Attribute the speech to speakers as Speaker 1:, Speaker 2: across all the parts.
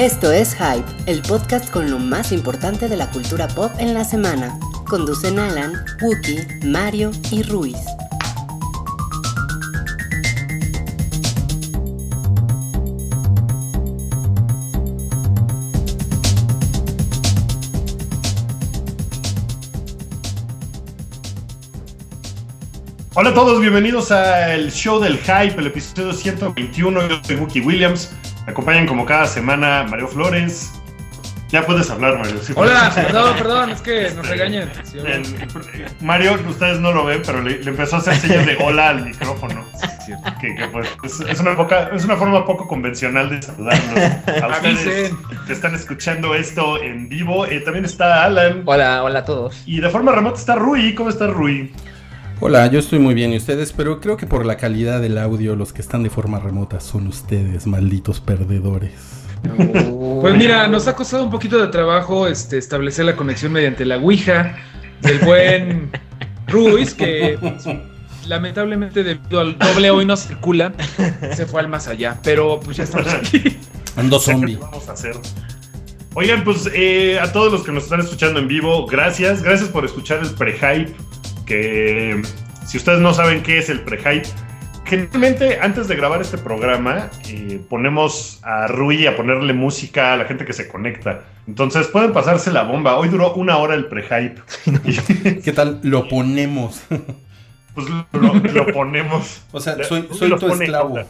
Speaker 1: Esto es Hype, el podcast con lo más importante de la cultura pop en la semana. Conducen Alan, Wookie, Mario y Ruiz.
Speaker 2: Hola a todos, bienvenidos al show del hype, el episodio 121. Yo soy Wookie Williams. Me acompañan como cada semana Mario Flores. Ya puedes hablar, Mario. Sí,
Speaker 3: Hola, perdón, perdón, es que nos regañan. Sí,
Speaker 2: El- el- Mario, ustedes no lo ven, pero le, le empezó a hacer señas de hola al micrófono. Que, que, pues, es, es una poca- es una forma poco convencional de saludarnos. A ustedes que están escuchando esto en vivo. Eh, también está Alan.
Speaker 4: Hola, hola a todos.
Speaker 2: Y de forma remota está Rui. ¿Cómo está Rui?
Speaker 5: Hola, yo estoy muy bien y ustedes, pero creo que por la calidad del audio los que están de forma remota son ustedes, malditos perdedores.
Speaker 3: Pues mira, nos ha costado un poquito de trabajo este, establecer la conexión mediante la Ouija del buen Ruiz, que pues, lamentablemente debido al doble hoy no circula, se fue al más allá. Pero pues ya estamos aquí.
Speaker 5: Ando
Speaker 2: qué
Speaker 5: zombie.
Speaker 2: vamos a hacer. Oigan, pues eh, a todos los que nos están escuchando en vivo, gracias. Gracias por escuchar el pre-hype. Que si ustedes no saben qué es el pre-hype, generalmente antes de grabar este programa eh, ponemos a Rui a ponerle música a la gente que se conecta. Entonces pueden pasarse la bomba. Hoy duró una hora el pre-hype.
Speaker 5: ¿Qué tal? Lo ponemos.
Speaker 2: pues lo, lo ponemos.
Speaker 5: O sea, soy,
Speaker 2: Rui
Speaker 5: soy tu esclavo.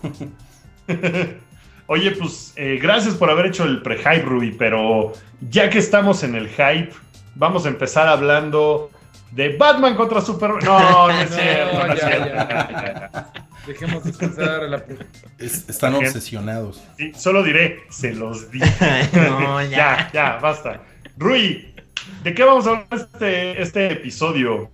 Speaker 2: Oye, pues eh, gracias por haber hecho el pre-hype, Ruby, pero ya que estamos en el hype, vamos a empezar hablando de Batman contra Superman. No, no es
Speaker 3: No,
Speaker 2: cierto, no es
Speaker 3: ya,
Speaker 2: cierto.
Speaker 3: ya. Dejemos descansar a la.
Speaker 5: Es- están obsesionados.
Speaker 2: Sí, solo diré, se los di.
Speaker 4: no,
Speaker 2: ya, ya, basta. Rui, ¿de qué vamos a hablar este, este episodio?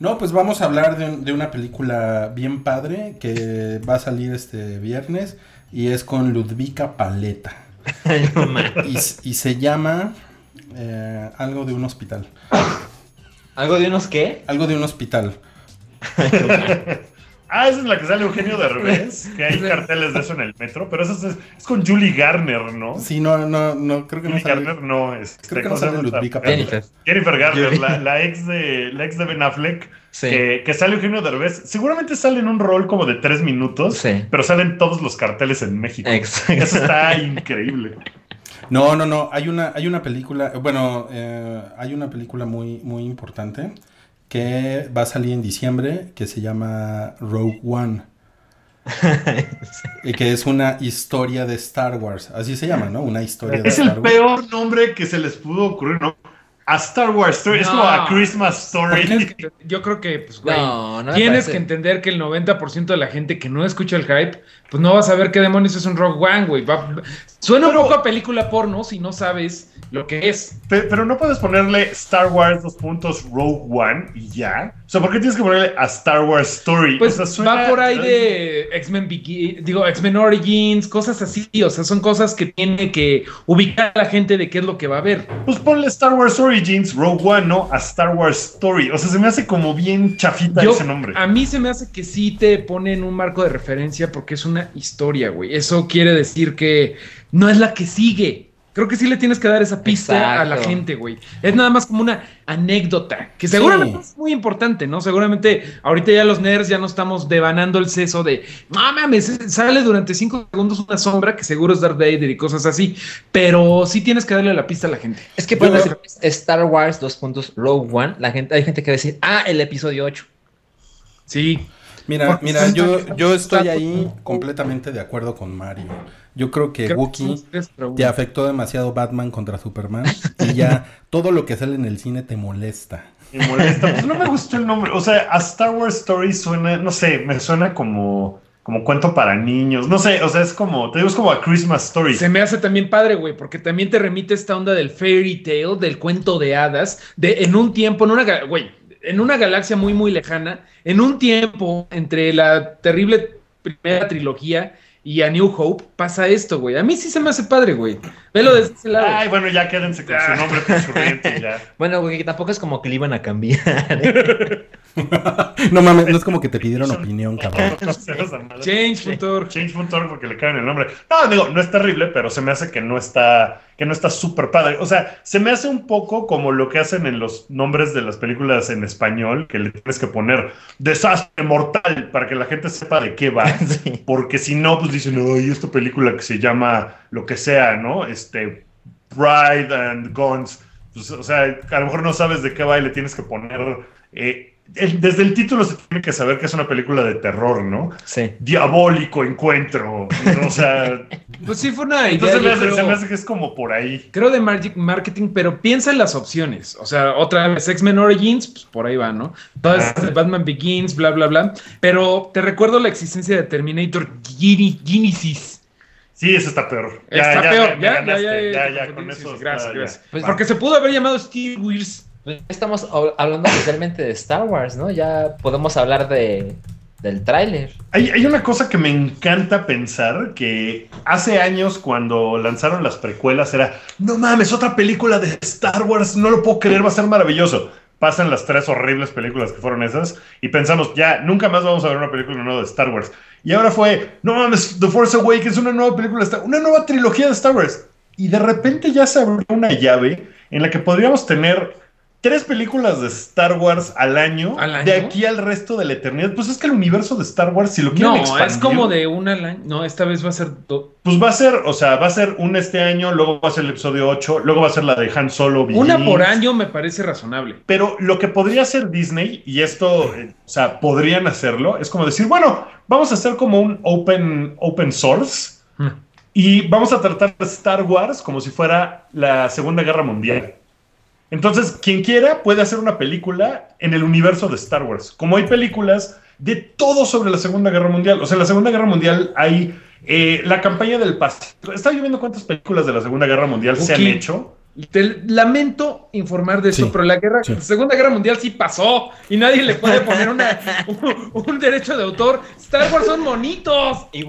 Speaker 5: No, pues vamos a hablar de, un- de una película bien padre que va a salir este viernes y es con Ludvika Paleta.
Speaker 4: No.
Speaker 5: Y, y se llama eh, algo de un hospital.
Speaker 4: ¿Algo de unos qué?
Speaker 5: Algo de un hospital.
Speaker 2: Ah, esa es la que sale Eugenio de revés, que hay carteles de eso en el metro, pero esa es, es con Julie Garner, ¿no?
Speaker 5: Sí, no, no, no, creo que no
Speaker 2: Julie
Speaker 5: sale.
Speaker 2: Garner no, es.
Speaker 5: Creo que no sale Ludvika
Speaker 4: Jennifer.
Speaker 2: Jennifer Garner, la, la ex de la ex de Ben Affleck,
Speaker 4: Sí.
Speaker 2: que, que sale Eugenio Derbez. Seguramente sale en un rol como de tres minutos,
Speaker 4: Sí.
Speaker 2: pero salen todos los carteles en México.
Speaker 4: Exacto.
Speaker 2: Eso está increíble.
Speaker 5: No, no, no. Hay una, hay una película, bueno, eh, hay una película muy, muy importante que va a salir en diciembre que se llama Rogue One. Y que es una historia de Star Wars. Así se llama, ¿no? Una historia de
Speaker 2: Es
Speaker 5: Star
Speaker 2: el
Speaker 5: Wars.
Speaker 2: peor nombre que se les pudo ocurrir, ¿no? A Star Wars Story. Es como a Christmas Story.
Speaker 3: que- Yo creo que, pues, güey.
Speaker 4: No, no
Speaker 3: Tienes
Speaker 4: parece.
Speaker 3: que entender que el 90% de la gente que no escucha el hype, pues no va a saber qué demonios es un Rock One, güey. Va- Suena
Speaker 2: Pero-
Speaker 3: un poco a película porno si no sabes lo que es.
Speaker 2: Pe- Pero no puedes ponerle Star Wars dos puntos Rogue One y ya. O sea, ¿por qué tienes que ponerle a Star Wars Story?
Speaker 3: Pues
Speaker 2: O sea, suena-
Speaker 3: va por ahí de X-Men digo, X-Men Origins, cosas así. O sea, son cosas que tiene que ubicar a la gente de qué es lo que va a ver.
Speaker 2: Pues ponle Star Wars Origins, Rogue One, ¿no? A Star Wars Story. O sea, se me hace como bien chafita
Speaker 3: Yo-
Speaker 2: ese nombre.
Speaker 3: A mí se me hace que sí te ponen un marco de referencia porque es una historia, güey. Eso quiere decir que no es la que sigue. Creo que sí le tienes que dar esa pista a la gente, güey. Es nada más como una anécdota, que seguramente es muy importante, ¿no? Seguramente ahorita ya los nerds ya no estamos devanando el seso de, no mames, sale durante cinco segundos una sombra que seguro es Darth Vader y cosas así. Pero sí tienes que darle la pista a la gente.
Speaker 4: Es que
Speaker 5: Yo-
Speaker 4: decir Star Wars, dos puntos, Rogue One. La gente, hay gente que va a decir, ah, el episodio 8.
Speaker 3: Sí.
Speaker 5: Mira, mira,
Speaker 3: está-
Speaker 5: yo, yo estoy ahí completamente de acuerdo con Mario. Yo creo que
Speaker 3: Creo que
Speaker 5: Wookiee te afectó demasiado Batman contra Superman y ya todo lo que sale en el cine te molesta.
Speaker 2: Me molesta. Pues no me gustó el nombre. O sea, a Star Wars Story suena, no sé, me suena como, como cuento para niños. No sé, o sea, es como, te digo, es como a Christmas Story.
Speaker 3: Se me hace también padre, güey, porque también te remite esta onda del fairy tale, del cuento de hadas, de en un tiempo, en una, güey, en una galaxia muy, muy lejana, en un tiempo entre la terrible primera trilogía y a New Hope, pasa esto, güey. A mí sí se me hace padre, güey. Velo desde ese lado.
Speaker 2: Ay, bueno, ya quédense con su nombre por su rente y ya.
Speaker 4: Bueno, güey, que tampoco es como que le iban a cambiar. ¿eh?
Speaker 5: No mames, no es como que te pidieron opinión, cabrón.
Speaker 3: Change.org.
Speaker 2: Change.org porque le caen el nombre. No, digo, no es terrible, pero se me hace que no está, que no está súper padre. O sea, se me hace un poco como lo que hacen en los nombres de las películas en español, que le tienes que poner desastre mortal para que la gente sepa de qué va.
Speaker 4: Sí.
Speaker 2: Porque si no, pues dicen, ay, esta película que se llama lo que sea, ¿no? Este, Bride and Guns. Pues, o sea, a lo mejor no sabes de qué va y le tienes que poner. eh, el- desde el título se tiene que saber que es una película de terror, ¿no?
Speaker 4: Sí.
Speaker 2: Diabólico encuentro. ¿no? O sea,
Speaker 3: Pues sí, fue una idea.
Speaker 2: entonces me hace,
Speaker 3: creo,
Speaker 2: se me hace que es como por ahí.
Speaker 3: creo de marketing, pero piensa en las opciones. O sea, otra vez, X-Men Origins, pues por ahí va, ¿no? Todas
Speaker 2: Ah.
Speaker 3: Batman Begins, bla, bla, bla. Pero te recuerdo la existencia de Terminator Gene- Genesis.
Speaker 2: Sí, eso está peor.
Speaker 3: Está
Speaker 2: ya,
Speaker 3: peor, ya, ya, ya,
Speaker 2: ya,
Speaker 3: ya,
Speaker 2: ya, con eso.
Speaker 3: gracias,
Speaker 2: ya.
Speaker 3: gracias.
Speaker 4: Pues.
Speaker 3: Porque se pudo haber llamado Steve Weirs.
Speaker 4: Pues Estamos hab- hablando oficialmente de Star Wars, ¿no? Ya podemos hablar de, del tráiler.
Speaker 2: Hay, hay una cosa que me encanta pensar, que hace años cuando lanzaron las precuelas era, no mames, otra película de Star Wars, no lo puedo creer, va a ser maravilloso. Pasan las tres horribles películas que fueron esas y pensamos, ya, nunca más vamos a ver una película nueva de Star Wars. Y ahora fue, no mames, The Force Awakens, una nueva película, una nueva trilogía de Star Wars. Y de repente ya se abrió una llave en la que podríamos tener tres películas de Star Wars al año,
Speaker 3: ¿Al año?
Speaker 2: de aquí al resto de la eternidad. Pues es que el universo de Star Wars, si lo quieren
Speaker 3: No,
Speaker 2: expandir,
Speaker 3: es como de una al año. No, esta vez va a ser.
Speaker 2: Pues va a ser, o sea, va a ser un este año, luego va a ser el episodio 8, luego va a ser la de Han Solo.
Speaker 3: Una por año me parece razonable.
Speaker 2: Pero lo que podría hacer Disney, y esto, eh, o sea, podrían hacerlo, es como decir, bueno, vamos a hacer como un open, open source
Speaker 3: Hmm.
Speaker 2: y vamos a tratar Star Wars como si fuera la Segunda Guerra Mundial. Entonces, quien quiera puede hacer una película en el universo de Star Wars. Como hay películas de todo sobre la Segunda Guerra Mundial. O sea, en la Segunda Guerra Mundial hay eh, la campaña del Pacífico. Estaba yo viendo cuántas películas de la Segunda Guerra Mundial se han hecho.
Speaker 3: Te lamento informar de eso,
Speaker 5: Sí,
Speaker 3: pero la guerra,
Speaker 5: sí.
Speaker 3: la Segunda Guerra Mundial sí pasó y nadie le puede poner una, un, un derecho de autor. Star Wars son monitos.
Speaker 4: Y.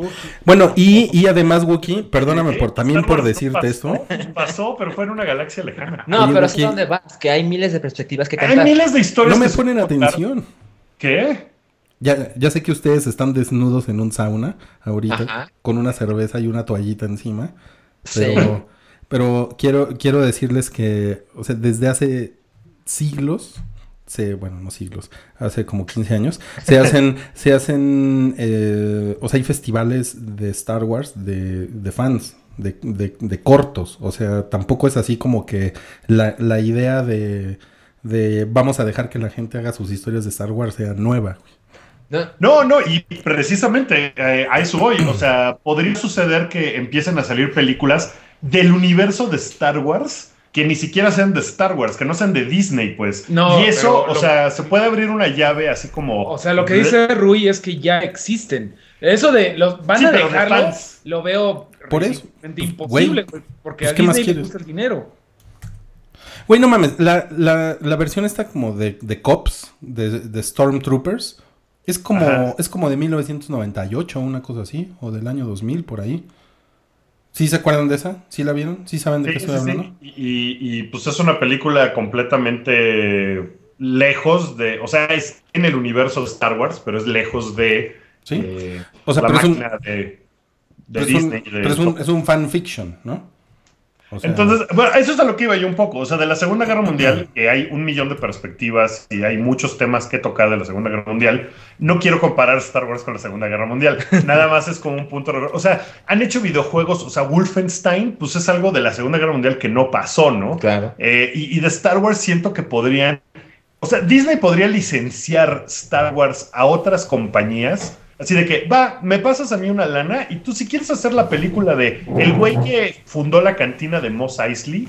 Speaker 5: Bueno, y, y además, Wookie, perdóname
Speaker 2: ¿Eh?
Speaker 5: por también por decirte
Speaker 2: pasó,
Speaker 5: esto.
Speaker 2: Pasó, pero fue en una galaxia lejana.
Speaker 4: No,
Speaker 5: Oye,
Speaker 4: pero
Speaker 5: Wookiee.
Speaker 4: ¿a dónde vas? Que hay miles de perspectivas que
Speaker 2: Hay
Speaker 4: cantar.
Speaker 2: miles de historias.
Speaker 5: No me ponen atención.
Speaker 2: ¿Qué?
Speaker 5: Ya, ya sé que ustedes están desnudos en un sauna ahorita,
Speaker 4: Ajá.
Speaker 5: con una cerveza y una toallita encima.
Speaker 4: Sí.
Speaker 5: Pero, quiero, quiero decirles que, o sea, desde hace siglos, se, bueno, no siglos, hace como 15 años, se hacen, se hacen, eh, o sea, hay festivales de Star Wars de, de fans, de, de- de cortos. O sea, tampoco es así como que la, la idea de, de vamos a dejar que la gente haga sus historias de Star Wars sea nueva.
Speaker 4: No,
Speaker 2: No, no, y precisamente eh, a eso voy. O sea, podría suceder que empiecen a salir películas del universo de Star Wars que ni siquiera sean de Star Wars, que no sean de Disney, pues.
Speaker 3: No,
Speaker 2: y eso, o
Speaker 3: lo-
Speaker 2: sea, se puede abrir una llave así como.
Speaker 3: O sea, lo que dice Rui es que ya existen. Eso de los van
Speaker 2: Sí,
Speaker 3: a
Speaker 2: de
Speaker 3: dejarlo, lo veo
Speaker 5: Por eso.
Speaker 3: realmente imposible,
Speaker 5: güey,
Speaker 3: güey, porque
Speaker 5: pues,
Speaker 3: a
Speaker 5: ¿qué más
Speaker 3: Disney le gusta el dinero.
Speaker 5: Güey, no mames, la, la, la versión está como de, de Cops, de, de Stormtroopers. Es como,
Speaker 2: Ajá.
Speaker 5: es como de 1998, una cosa así, o del año 2000, por ahí. ¿Sí se acuerdan de esa? ¿Sí la vieron? ¿Sí saben de
Speaker 2: Sí,
Speaker 5: qué
Speaker 2: sí,
Speaker 5: estoy
Speaker 2: sí.
Speaker 5: hablando?
Speaker 2: Y, y- y, pues es una película completamente lejos de. O sea, es en el universo de Star Wars, pero es lejos de.
Speaker 5: Sí.
Speaker 2: eh,
Speaker 5: O sea,
Speaker 2: la
Speaker 5: pero es un-
Speaker 2: máquina de, de
Speaker 5: Pero es un,
Speaker 2: Disney. de-
Speaker 5: pero es un, es un fanfiction, ¿no? O sea,
Speaker 2: Entonces, bueno, eso es a lo que iba yo un poco. O sea, de la Segunda Guerra Mundial, que hay un millón de perspectivas y hay muchos temas que tocar de la Segunda Guerra Mundial, no quiero comparar Star Wars con la Segunda Guerra Mundial. Nada más es como un punto. O sea, han hecho videojuegos, o sea, Wolfenstein, pues es algo de la Segunda Guerra Mundial que no pasó, ¿no?
Speaker 4: claro.
Speaker 2: Eh, y, y de Star Wars siento que podrían. O sea, Disney podría licenciar Star Wars a otras compañías. Así de que, va, me pasas a mí una lana y tú si quieres hacer la película de el güey que fundó la cantina de Moss Eisley,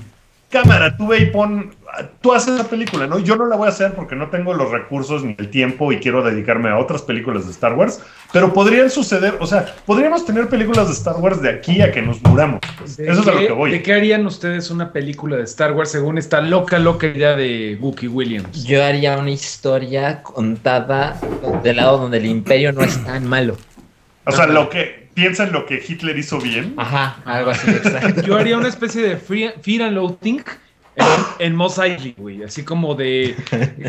Speaker 2: cámara, tú ve y pon, tú haces la película, ¿no? Yo no la voy a hacer porque no tengo los recursos ni el tiempo y quiero dedicarme a otras películas de Star Wars, pero podrían suceder, o sea, podríamos tener películas de Star Wars de aquí a que nos muramos.
Speaker 3: ¿De
Speaker 2: Eso es a lo
Speaker 3: qué-
Speaker 2: que voy.
Speaker 3: ¿De qué harían ustedes una película de Star Wars según esta loca, loca idea de Wookie Williams?
Speaker 4: Yo haría una historia contada del lado donde el imperio no es tan malo.
Speaker 2: O sea, lo que. Piensa en lo que Hitler hizo bien.
Speaker 4: Ajá, algo así, exacto.
Speaker 3: Yo haría una especie de free- Fear and Loathing en, en Moss Eisley, güey. Así como de.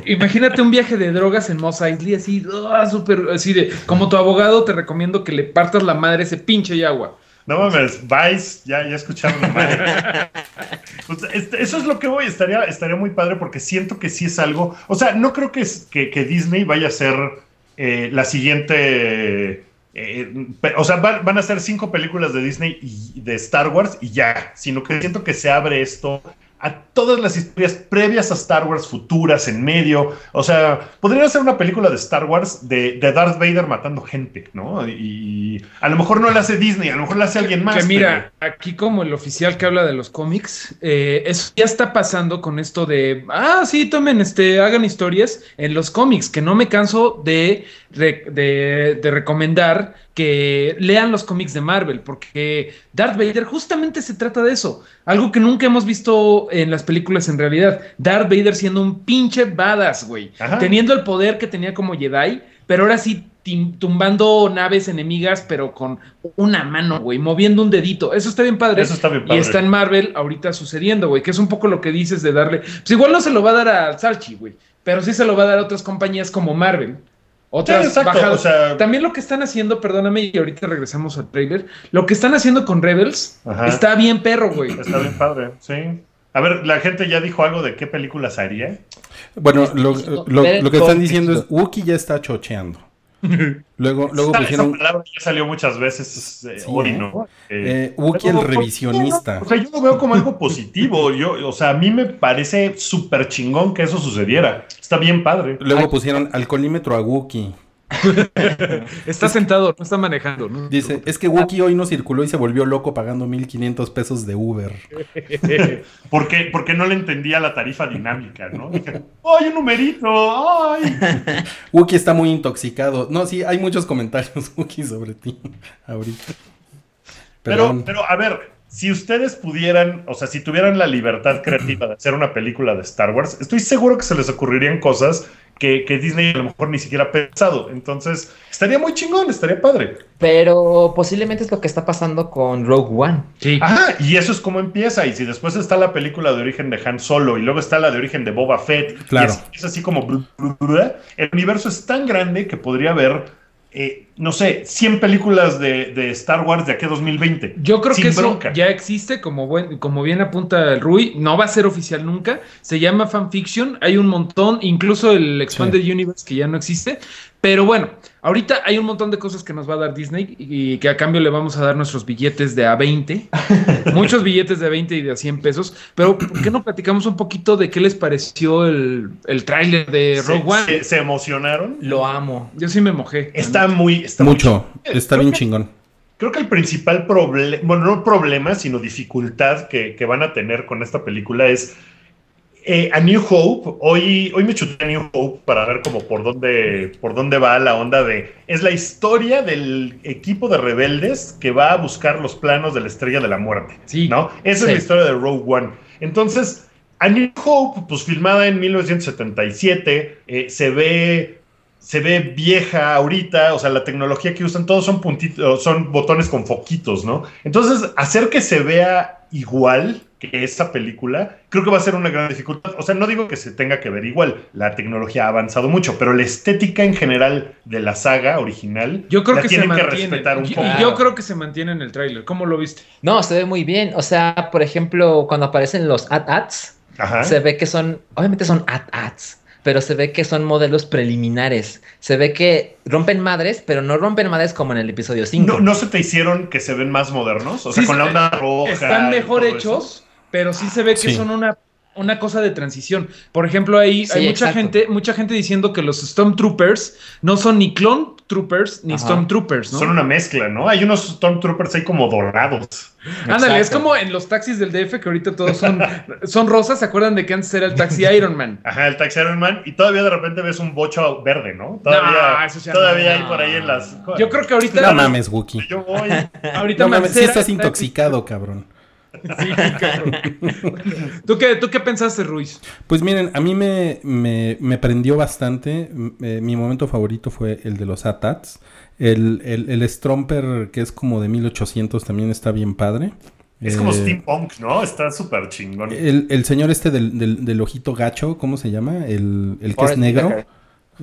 Speaker 3: Imagínate un viaje de drogas en Moss Eisley, así, ah, súper. Así de. Como tu abogado, te recomiendo que le partas la madre a ese pinche Yagua.
Speaker 2: No mames, Vice, ya, ya escucharon la madre. Pues, este, eso es lo que voy, estaría, estaría muy padre porque siento que sí es algo. O sea, no creo que, es- que, que Disney vaya a ser eh, la siguiente. Eh, o sea, van, van a ser cinco películas de Disney y de Star Wars y ya. Sino que siento que se abre esto a todas las historias previas a Star Wars, futuras, en medio. O sea, podría ser una película de Star Wars de, de Darth Vader matando gente, ¿no? Y a lo mejor no la hace Disney, a lo mejor la hace alguien más.
Speaker 3: Que
Speaker 2: pero-
Speaker 3: mira, aquí como el oficial que habla de los cómics, eh, eso ya está pasando con esto de, ah, sí, tomen, este, hagan historias en los cómics, que no me canso de, de, de recomendar que lean los cómics de Marvel, porque Darth Vader justamente se trata de eso, algo que nunca hemos visto en las películas en realidad, Darth Vader siendo un pinche badass, güey,
Speaker 2: Ajá.
Speaker 3: teniendo el poder que tenía como Jedi, pero ahora sí tumbando naves enemigas, pero con una mano, güey, moviendo un dedito. Eso está bien padre.
Speaker 2: Eso está bien
Speaker 3: Y
Speaker 2: padre.
Speaker 3: está en Marvel ahorita sucediendo, güey, que es un poco lo que dices de darle. Pues igual no se lo va a dar a Salchi, güey, pero sí se lo va a dar a otras compañías como Marvel. Otras
Speaker 2: Sí,
Speaker 3: bajadas.
Speaker 2: o sea-
Speaker 3: También lo que están haciendo, perdóname, y ahorita regresamos al trailer. Lo que están haciendo con Rebels
Speaker 2: Ajá.
Speaker 3: está bien perro, güey.
Speaker 2: Está bien padre, sí. A ver, la gente ya dijo algo de qué películas haría.
Speaker 5: Bueno, lo, lo- lo que están diciendo es Wookie ya está chocheando. Luego, luego
Speaker 2: esa,
Speaker 5: pusieron
Speaker 2: esa palabra ya salió muchas veces eh,
Speaker 5: Sí,
Speaker 2: hoy. ¿no? Eh,
Speaker 5: eh, Wookie el revisionista.
Speaker 2: O sea, yo lo veo como algo positivo. Yo, o sea, a mí me parece súper chingón que eso sucediera. Está bien padre.
Speaker 5: Luego pusieron alcoholímetro a Wookie.
Speaker 3: Está sentado, no está manejando. ¿no?
Speaker 5: Dice, es que Wookie hoy no circuló y se volvió loco pagando 1500 pesos de Uber.
Speaker 2: Porque, porque no le entendía la tarifa dinámica, ¿no? Dije, ¡ay, un numerito! ¡Ay!
Speaker 5: Wookie está muy intoxicado. No, sí, hay muchos comentarios, Wookie, sobre ti ahorita.
Speaker 2: Pero, pero, a ver, si ustedes pudieran, o sea, si tuvieran la libertad creativa de hacer una película de Star Wars, estoy seguro que se les ocurrirían cosas que, que Disney a lo mejor ni siquiera ha pensado. Entonces, estaría muy chingón, estaría padre.
Speaker 4: Pero posiblemente es lo que está pasando con Rogue One.
Speaker 3: Sí.
Speaker 2: Ajá, y eso es como empieza. Y si después está la película de origen de Han Solo y luego está la de origen de Boba Fett,
Speaker 5: Claro.
Speaker 2: y es, es así como. blu, blu, blu, el universo es tan grande que podría haber, eh, no sé, 100 películas de, de Star Wars de aquí a 2020.
Speaker 3: Yo creo que eso ya existe, como, buen, como bien apunta el Rui, no va a ser oficial nunca, se llama fanfiction, hay un montón, incluso el Expanded Universe que ya no existe, pero bueno, ahorita hay un montón de cosas que nos va a dar Disney y que a cambio le vamos a dar nuestros billetes de a 20, muchos billetes de a 20 y de a 100 pesos, pero ¿por qué no platicamos un poquito de qué les pareció el, el tráiler de Rogue One?
Speaker 2: se- se emocionaron.
Speaker 4: Lo amo.
Speaker 3: Yo sí me mojé.
Speaker 2: Está muy. Está
Speaker 5: Mucho.
Speaker 2: chingón.
Speaker 5: Está bien chingón.
Speaker 2: Creo que el principal problema, bueno, no problema, sino dificultad que, que van a tener con esta película es eh, a New Hope. Hoy, hoy me chuté a New Hope para ver como por dónde, por dónde va la onda de. Es la historia del equipo de rebeldes que va a buscar los planos de la estrella de la muerte.
Speaker 3: Sí.
Speaker 2: ¿No? Esa
Speaker 4: Sí.
Speaker 2: es la historia de Rogue One. Entonces, a New Hope, pues filmada en 1977, eh, se ve se ve vieja ahorita, o sea, la tecnología que usan todos son puntitos, son botones con foquitos, ¿no? Entonces, hacer que se vea igual que esa película, creo que va a ser una gran dificultad. O sea, no digo que se tenga que ver igual, la tecnología ha avanzado mucho, pero la estética en general de la saga original,
Speaker 3: Yo creo
Speaker 2: la
Speaker 3: que se
Speaker 2: tienen que
Speaker 3: mantiene.
Speaker 2: respetar un poco.
Speaker 3: y yo creo que se mantiene en el tráiler. ¿Cómo lo viste?
Speaker 4: No, se ve muy bien. O sea, por ejemplo, cuando aparecen los ad-ads,
Speaker 2: Ajá.
Speaker 4: se ve que son, obviamente son ad-ads, pero se ve que son modelos preliminares. Se ve que rompen madres, pero no rompen madres como en el episodio 5.
Speaker 2: ¿No, ¿No se te hicieron que se ven más modernos? O sea,
Speaker 3: Sí,
Speaker 2: con la onda roja.
Speaker 3: Están mejor
Speaker 2: eso.
Speaker 3: hechos, pero sí se ve que
Speaker 5: Sí.
Speaker 3: son una, una cosa de transición. Por ejemplo, ahí
Speaker 4: Sí,
Speaker 3: hay mucha
Speaker 4: exacto.
Speaker 3: gente, mucha gente diciendo que los Stormtroopers no son ni Clone Troopers ni
Speaker 4: Ajá.
Speaker 3: Stormtroopers, ¿no?
Speaker 2: Son una mezcla, ¿no? Hay unos Stormtroopers ahí como dorados.
Speaker 3: Ándale, es como en los taxis del DF que ahorita todos son, son rosas. ¿Se acuerdan de que antes era el taxi Iron Man?
Speaker 2: Ajá, el Taxi Iron Man. Y todavía de repente ves un bocho verde, ¿no? Todavía,
Speaker 3: No, eso ya
Speaker 2: todavía
Speaker 3: no.
Speaker 2: hay por ahí en las.
Speaker 3: Yo creo que ahorita.
Speaker 5: No mames, Wookie.
Speaker 2: Yo voy.
Speaker 3: ahorita
Speaker 2: Ah,
Speaker 5: No mames, sí estás
Speaker 3: está-
Speaker 5: intoxicado, cabrón.
Speaker 3: Sí, cabrón. ¿Tú qué, ¿Tú qué pensaste, Ruiz?
Speaker 5: Pues miren, a mí me, me, me prendió bastante. Eh, mi momento favorito fue el de los ATATs. El, el, el Stromper, que es como de 1800, también está bien padre.
Speaker 2: Es como
Speaker 5: Eh,
Speaker 2: steampunk, ¿no? Está súper chingón.
Speaker 5: El, el señor este del, del, del ojito gacho, ¿cómo se llama? El, el que es negro.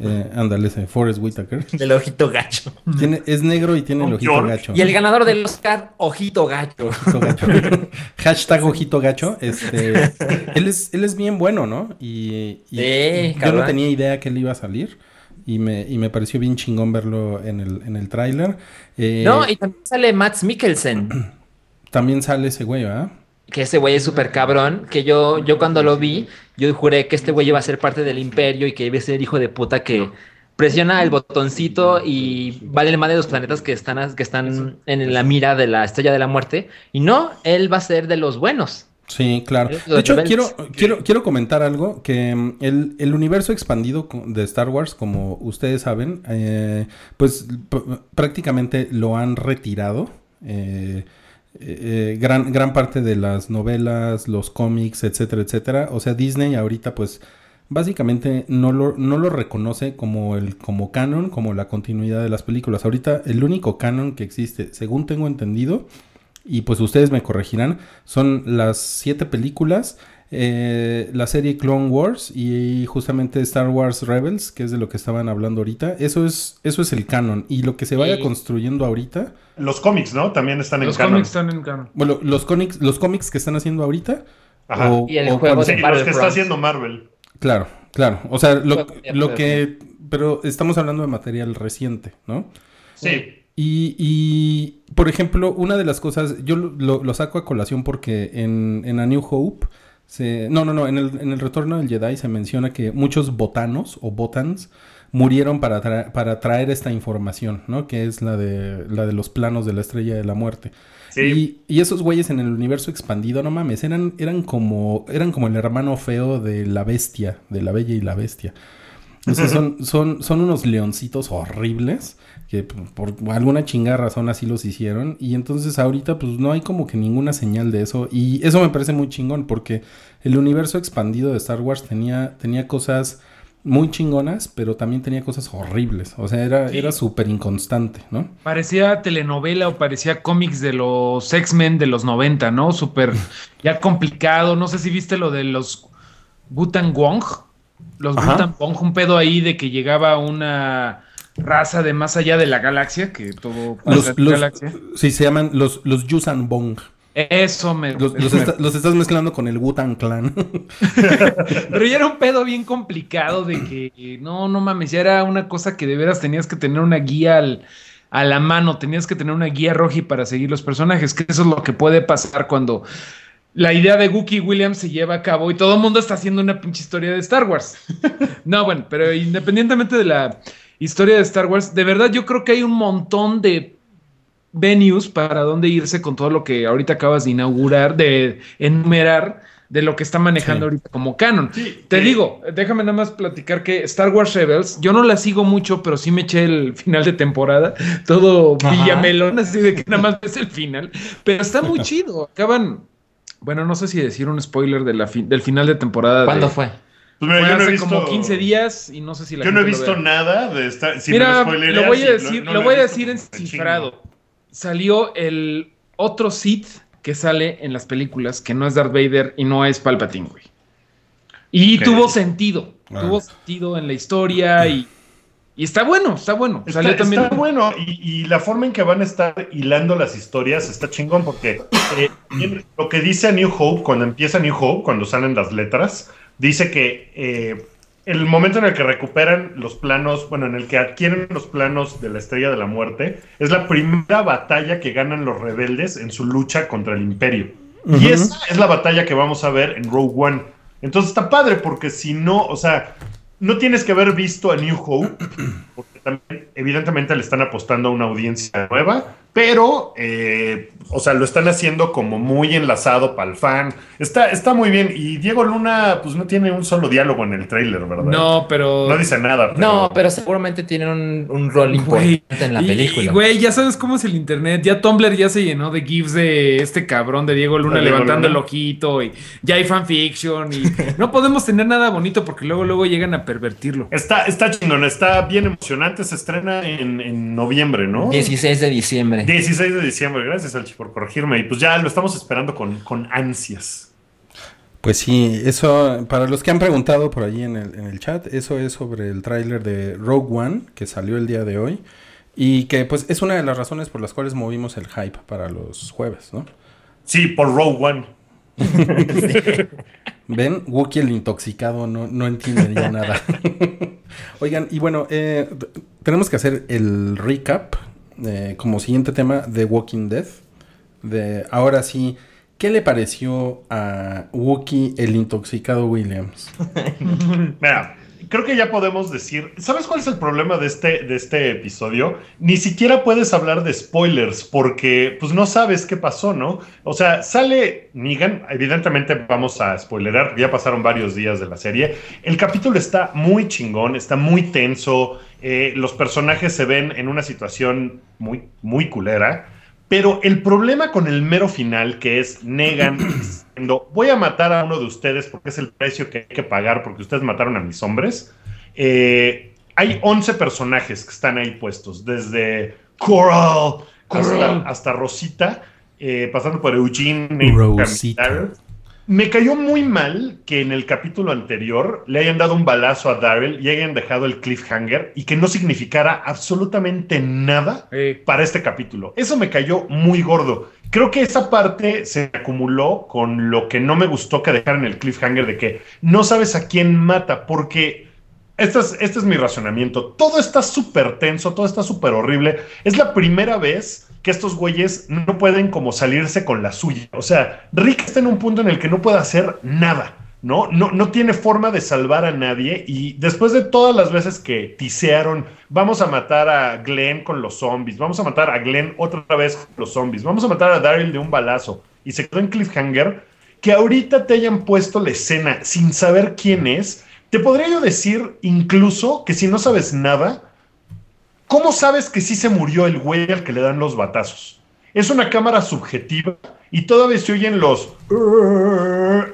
Speaker 5: Eh, ándale, ese, Forrest Whitaker.
Speaker 4: El ojito gacho.
Speaker 5: Tiene, es negro y tiene el ojito
Speaker 2: George.
Speaker 5: gacho.
Speaker 4: Y el ganador del Oscar, ojito gacho.
Speaker 5: Ojito gacho. Hashtag ojito gacho. Este, él, es, él es bien bueno, ¿no? Y, y
Speaker 4: Sí,
Speaker 5: yo no tenía idea que él iba a salir. Y me, y me pareció bien chingón verlo en el, en el tráiler. Eh,
Speaker 4: No, y también sale Max Mikkelsen.
Speaker 5: También sale ese güey, ¿verdad?
Speaker 4: Que ese güey es súper cabrón. Que yo, yo cuando lo vi, yo juré que este güey iba a ser parte del imperio y que iba a ser hijo de puta que presiona el botoncito y vale más de los planetas que están, que están en la mira de la estrella de la muerte. Y no, él va a ser de los buenos.
Speaker 5: Sí, claro. De hecho, quiero, quiero, quiero comentar algo, que mm, el, el universo expandido de Star Wars, como ustedes saben, eh, pues prácticamente lo han retirado. eh, eh, gran, gran parte de las novelas, los cómics, etcétera, etcétera. O sea, Disney ahorita pues básicamente no lo, no lo reconoce como el como canon, como la continuidad de las películas. Ahorita el único canon que existe, según tengo entendido, y pues ustedes me corregirán, son las siete películas, eh, la serie Clone Wars y justamente Star Wars Rebels, que es de lo que estaban hablando ahorita. Eso es, eso es el canon. Y lo que se vaya
Speaker 4: Y-
Speaker 5: construyendo ahorita,
Speaker 2: Los cómics, ¿no? También están en
Speaker 3: Los
Speaker 2: canon.
Speaker 3: cómics están en canon.
Speaker 5: bueno, los cómics, los cómics que están haciendo ahorita.
Speaker 2: Ajá.
Speaker 5: o-
Speaker 4: Y el
Speaker 5: o
Speaker 4: juego
Speaker 5: cuando-
Speaker 2: Sí,
Speaker 4: de
Speaker 2: los que está haciendo Marvel.
Speaker 5: Claro, claro. O sea, lo, lo que... Pero estamos hablando de material reciente, ¿no?
Speaker 2: Sí.
Speaker 5: Y, y, por ejemplo, una de las cosas, yo lo, lo- lo saco a colación porque en, en A New Hope, se, no, no, no, en el, en el Retorno del Jedi se menciona que muchos botanos o botans murieron para, tra- para traer esta información, ¿no? Que es la de, la de los planos de la Estrella de la Muerte.
Speaker 2: Sí.
Speaker 5: Y, y esos güeyes en el universo expandido, no mames, eran, eran, como, eran como el hermano feo de la bestia, de la Bella y la Bestia. O sea, son, son, son unos leoncitos horribles que por alguna chingada razón así los hicieron. Y entonces ahorita pues no hay como que ninguna señal de eso. Y eso me parece muy chingón porque el universo expandido de Star Wars tenía, tenía cosas muy chingonas, pero también tenía cosas horribles. O sea, era,
Speaker 2: Sí.
Speaker 5: era súper inconstante, ¿no?
Speaker 3: Parecía telenovela o parecía cómics de los X-Men de los 90, ¿no? Súper ya complicado. No sé si viste lo de los Gutan Wong. Los. Gutan Wong, un pedo ahí de que llegaba una raza de más allá de la galaxia, que todo pasa
Speaker 5: Los,
Speaker 3: en la
Speaker 5: los,
Speaker 3: galaxia.
Speaker 5: sí, se llaman los, los Yusan Bong.
Speaker 3: Eso me...
Speaker 5: Los, los los estás mezclando con el Wutan Clan.
Speaker 3: Pero ya era un pedo bien complicado de que no, no mames, ya era una cosa que de veras tenías que tener una guía al- a la mano, tenías que tener una guía roji para seguir los personajes, que eso es lo que puede pasar cuando la idea de Wookiee Williams se lleva a cabo y todo el mundo está haciendo una pinche historia de Star Wars. no, bueno, pero independientemente de la historia de Star Wars, de verdad yo creo que hay un montón de venues para dónde irse con todo lo que ahorita acabas de inaugurar, de enumerar de lo que está manejando
Speaker 5: Sí.
Speaker 3: ahorita como canon.
Speaker 2: Sí,
Speaker 3: Te
Speaker 2: sí.
Speaker 3: digo, déjame nada más platicar que Star Wars Rebels, yo no la sigo mucho, pero sí me eché el final de temporada, todo
Speaker 4: Ajá.
Speaker 3: villamelón, así de que nada más ves el final, pero está muy chido. Acaban, bueno, no sé si decir un spoiler de la fi- del final de temporada. de-
Speaker 4: ¿Cuándo fue?
Speaker 2: Pues mira,
Speaker 3: Fue
Speaker 2: yo no he
Speaker 3: hace
Speaker 2: visto,
Speaker 3: como 15 días y no sé si la
Speaker 2: Yo no he visto nada de esta. si
Speaker 3: Mira, lo voy a decir,
Speaker 2: no
Speaker 3: lo voy a decir en cifrado. Salió el otro Sith que sale en las películas, que no es Darth Vader y no es Palpatine, güey. Y tuvo sentido,
Speaker 5: Ah.
Speaker 3: tuvo sentido en la historia y, y está bueno, está bueno.
Speaker 2: Está,
Speaker 3: Salió también.
Speaker 2: está bueno y, y la forma en que van a estar hilando las historias está chingón porque eh, lo que dice a New Hope, cuando empieza New Hope, cuando salen las letras, dice que eh, el momento en el que recuperan los planos, bueno, en el que adquieren los planos de la Estrella de la Muerte, es la primera batalla que ganan los rebeldes en su lucha contra el Imperio. Y esa es la batalla que vamos a ver en Rogue One. Entonces está padre porque si no, o sea, no tienes que haber visto a New Hope, porque también evidentemente le están apostando a una audiencia nueva, pero eh, o sea, lo están haciendo como muy enlazado para el fan. Está, está muy bien. Y Diego Luna, pues no tiene un solo diálogo en el tráiler, ¿verdad?
Speaker 3: No, pero.
Speaker 2: No dice nada. Pero...
Speaker 4: No, pero seguramente tiene un, un rol importante en la
Speaker 3: y-
Speaker 4: película.
Speaker 3: y, güey, ya sabes cómo es el internet. Ya Tumblr ya se llenó de GIFs de este cabrón de Diego Luna
Speaker 2: Diego
Speaker 3: levantando
Speaker 2: Luna.
Speaker 3: el ojito. Y ya hay fanfiction. Y no podemos tener nada bonito porque luego, luego llegan a pervertirlo.
Speaker 2: Está, está chingón, está bien emocionante. Se estrena en, en noviembre, ¿no?
Speaker 4: 16 de diciembre.
Speaker 2: 16 de diciembre. Gracias, Alchi, por corregirme. Y pues ya lo estamos esperando con, con ansias.
Speaker 5: Pues sí, eso, para los que han preguntado por allí en el, en el chat, eso es sobre el tráiler de Rogue One, que salió el día de hoy, y que pues es una de las razones por las cuales movimos el hype para los jueves, ¿no?
Speaker 2: Sí, por Rogue One.
Speaker 5: Ven, Wookiee el intoxicado no, no entiende ya nada. Oigan, y bueno, eh, tenemos que hacer el recap eh, como siguiente tema de Walking Dead. De ahora sí, ¿qué le pareció a Wookiee el intoxicado Williams?
Speaker 2: Mira, creo que ya podemos decir. ¿Sabes cuál es el problema de este, de este episodio? Ni siquiera puedes hablar de spoilers porque, pues, no sabes qué pasó, ¿no? O sea, sale Negan. Evidentemente, vamos a spoilerar. Ya pasaron varios días de la serie. El capítulo está muy chingón, está muy tenso. eh, los personajes se ven en una situación muy, muy culera. Pero el problema con el mero final, que es Negan diciendo, voy a matar a uno de ustedes porque es el precio que hay que pagar porque ustedes mataron a mis hombres, eh, hay 11 personajes que están ahí puestos, desde Coral hasta, hasta Rosita, eh, pasando por Eugene.
Speaker 5: Rosita.
Speaker 2: Me cayó muy mal que en el capítulo anterior le hayan dado un balazo a Daryl y hayan dejado el cliffhanger y que no significara absolutamente nada para este capítulo. Eso me cayó muy gordo. Creo que esa parte se acumuló con lo que no me gustó que dejaran el cliffhanger de que no sabes a quién mata, porque este es, este es mi razonamiento. Todo está súper tenso, todo está súper horrible. Es la primera vez que estos güeyes no pueden como salirse con la suya. O sea, Rick está en un punto en el que no puede hacer nada. ¿no? No, no tiene forma de salvar a nadie y después de todas las veces que tisearon, vamos a matar a Glenn con los zombies, vamos a matar a Glenn otra vez con los zombies, vamos a matar a Daryl de un balazo y se quedó en cliffhanger, que ahorita te hayan puesto la escena sin saber quién es, te podría yo decir incluso que si no sabes nada, ¿cómo sabes que sí se murió el güey al que le dan los batazos? Es una cámara subjetiva y todavía se oyen los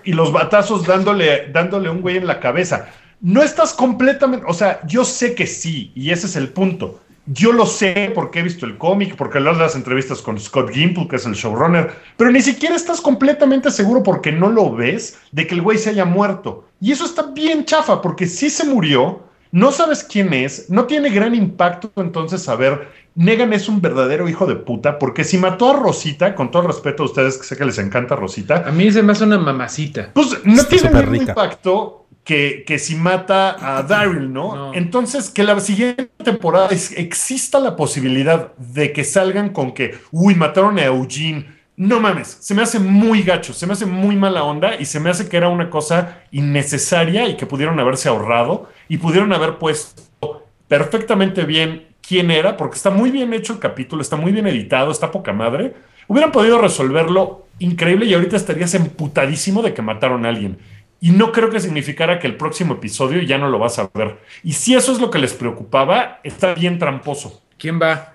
Speaker 2: y los batazos dándole, dándole un güey en la cabeza. No estás completamente, o sea, yo sé que sí, y ese es el punto. Yo lo sé porque he visto el cómic, porque he las entrevistas con Scott Gimple, que es el showrunner, pero ni siquiera estás completamente seguro porque no lo ves de que el güey se haya muerto. Y eso está bien chafa, porque sí se murió, no sabes quién es, no tiene gran impacto entonces saber, Negan es un verdadero hijo de puta, porque si mató a Rosita, con todo respeto a ustedes que sé que les encanta Rosita,
Speaker 3: a mí se me hace una mamacita.
Speaker 2: pues no
Speaker 5: Está
Speaker 2: tiene
Speaker 5: rica.
Speaker 2: impacto que, que si mata a Daryl, ¿no?
Speaker 3: No.
Speaker 2: Entonces, que la siguiente temporada es- exista la posibilidad de que salgan con que, uy, mataron a Eugene. No mames, se me hace muy gacho, se me hace muy mala onda y se me hace que era una cosa innecesaria y que pudieron haberse ahorrado y pudieron haber puesto perfectamente bien quién era, porque está muy bien hecho el capítulo, está muy bien editado, está poca madre. Hubieran podido resolverlo increíble y ahorita estarías emputadísimo de que mataron a alguien. Y no creo que significara que el próximo episodio ya no lo vas a ver. Y si eso es lo que les preocupaba, está bien tramposo.
Speaker 3: ¿Quién va?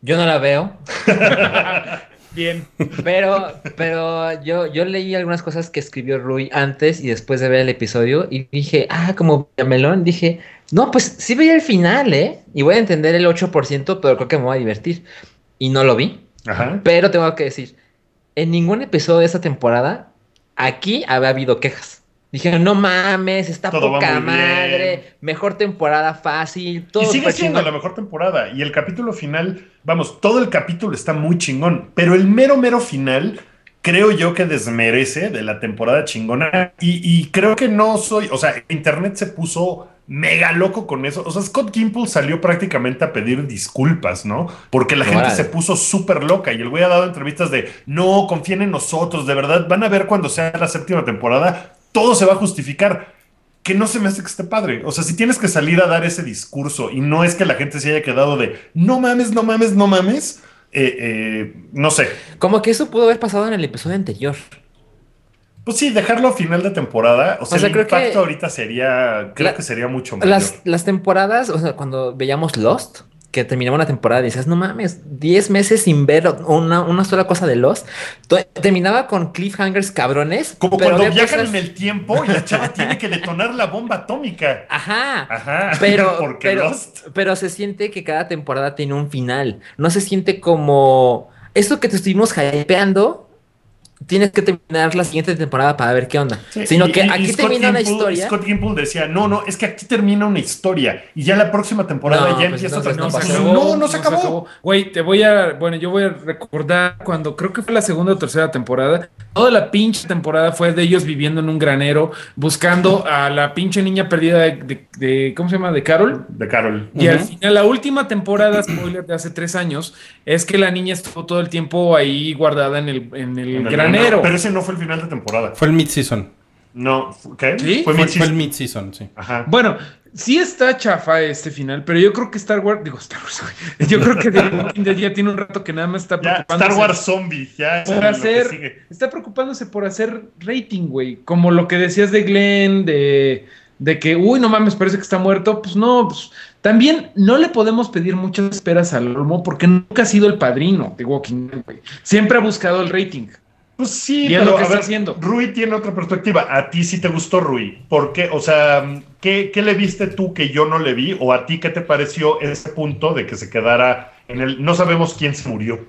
Speaker 4: Yo no la veo,
Speaker 3: Bien.
Speaker 4: pero, pero yo, yo leí algunas cosas que escribió Rui antes y después de ver el episodio y dije, ah, como melón, dije, no, pues sí veía el final, ¿eh? Y voy a entender el 8%, pero creo que me voy a divertir. Y no lo vi,
Speaker 2: Ajá.
Speaker 4: pero tengo que decir, en ningún episodio de esta temporada, aquí había habido quejas. Dijeron, no mames, está
Speaker 2: Todo
Speaker 4: poca
Speaker 2: muy bien".
Speaker 4: madre, mejor temporada fácil, todo
Speaker 2: y sigue siendo
Speaker 4: chingón".
Speaker 2: la mejor temporada. Y el capítulo final, vamos, todo el capítulo está muy chingón. Pero el mero, mero final, creo yo que desmerece de la temporada chingona. Y, y creo que no soy, o sea, Internet se puso mega loco con eso. O sea, Scott Gimple salió prácticamente a pedir disculpas, ¿no? Porque la gente se puso súper loca y el güey ha dado entrevistas de, no, confíen en nosotros, de verdad, van a ver cuando sea la séptima temporada, todo se va a justificar que no se me hace que esté padre. O sea, si tienes que salir a dar ese discurso y no es que la gente se haya quedado de no mames, no mames, no mames, eh, eh, no sé.
Speaker 4: Como que eso pudo haber pasado en el episodio anterior.
Speaker 2: Pues sí, dejarlo a final de temporada. O sea,
Speaker 4: O sea,
Speaker 2: el
Speaker 4: creo
Speaker 2: impacto
Speaker 4: que-
Speaker 2: ahorita sería, creo
Speaker 4: La-
Speaker 2: que sería mucho mayor.
Speaker 4: Las, las temporadas, o sea, cuando veíamos Lost, que terminaba una temporada, dices, no mames, 10 meses sin ver una, una sola cosa de Lost. Terminaba con cliffhangers cabrones.
Speaker 2: Como
Speaker 4: pero
Speaker 2: cuando viajan
Speaker 4: cosas-
Speaker 2: en el tiempo y la chava tiene que detonar la bomba atómica.
Speaker 4: Ajá.
Speaker 2: Ajá.
Speaker 4: Pero,
Speaker 2: porque
Speaker 4: pero,
Speaker 2: Lost.
Speaker 4: pero se siente que cada temporada tiene un final. No se siente como esto que te estuvimos hypeando. Tienes que terminar la siguiente temporada para ver qué onda.
Speaker 2: Sí,
Speaker 4: Sino
Speaker 2: y-
Speaker 4: que aquí
Speaker 2: Scott
Speaker 4: termina una historia.
Speaker 2: Scott Gimple decía, no, no, es que aquí termina una historia y ya la próxima temporada
Speaker 4: No,
Speaker 2: ya
Speaker 4: pues
Speaker 2: empieza
Speaker 4: no,
Speaker 2: otra
Speaker 4: no
Speaker 3: No, se acabó.
Speaker 2: No, no se acabó.
Speaker 3: Güey, te voy a. Bueno, yo voy a recordar cuando creo que fue la segunda o tercera temporada. Toda la pinche temporada fue de ellos viviendo en un granero, buscando a la pinche niña perdida de. de- de- ¿Cómo se llama? De Carol.
Speaker 2: De Carol.
Speaker 3: Y al final, la última temporada, spoiler de hace tres años, es que la niña estuvo todo el tiempo ahí guardada en el, en el
Speaker 2: En el
Speaker 3: granero.
Speaker 2: Pero ese no fue el final de temporada.
Speaker 5: Fue el mid-season.
Speaker 2: No, ¿qué?
Speaker 3: ¿Sí?
Speaker 2: Fue
Speaker 5: Fue,
Speaker 2: mid
Speaker 5: fue el mid-season, sí.
Speaker 2: Ajá.
Speaker 3: Bueno, sí está chafa este final, pero yo creo que Star Wars, digo Star Wars, yo creo que The Walking Dead ya tiene un rato que nada más está
Speaker 2: Ya,
Speaker 3: preocupándose
Speaker 2: Star Wars Zombie, ya.
Speaker 3: por hacer, está preocupándose por hacer rating, güey, como lo que decías de Glenn, de, de que, uy, no mames, parece que está muerto, pues no, pues también no le podemos pedir muchas esperas al Olmo porque nunca ha sido el padrino de Walking Dead, güey, siempre ha buscado el rating.
Speaker 2: Pues sí,
Speaker 3: Y es
Speaker 2: pero
Speaker 3: lo que
Speaker 2: a
Speaker 3: está
Speaker 2: ver,
Speaker 3: haciendo.
Speaker 2: Rui tiene otra perspectiva. ¿A ti sí te gustó Rui? ¿Por qué? O sea, ¿qué, qué le viste tú que yo no le vi? ¿O a ti qué te pareció ese punto de que se quedara en el... No sabemos quién se murió.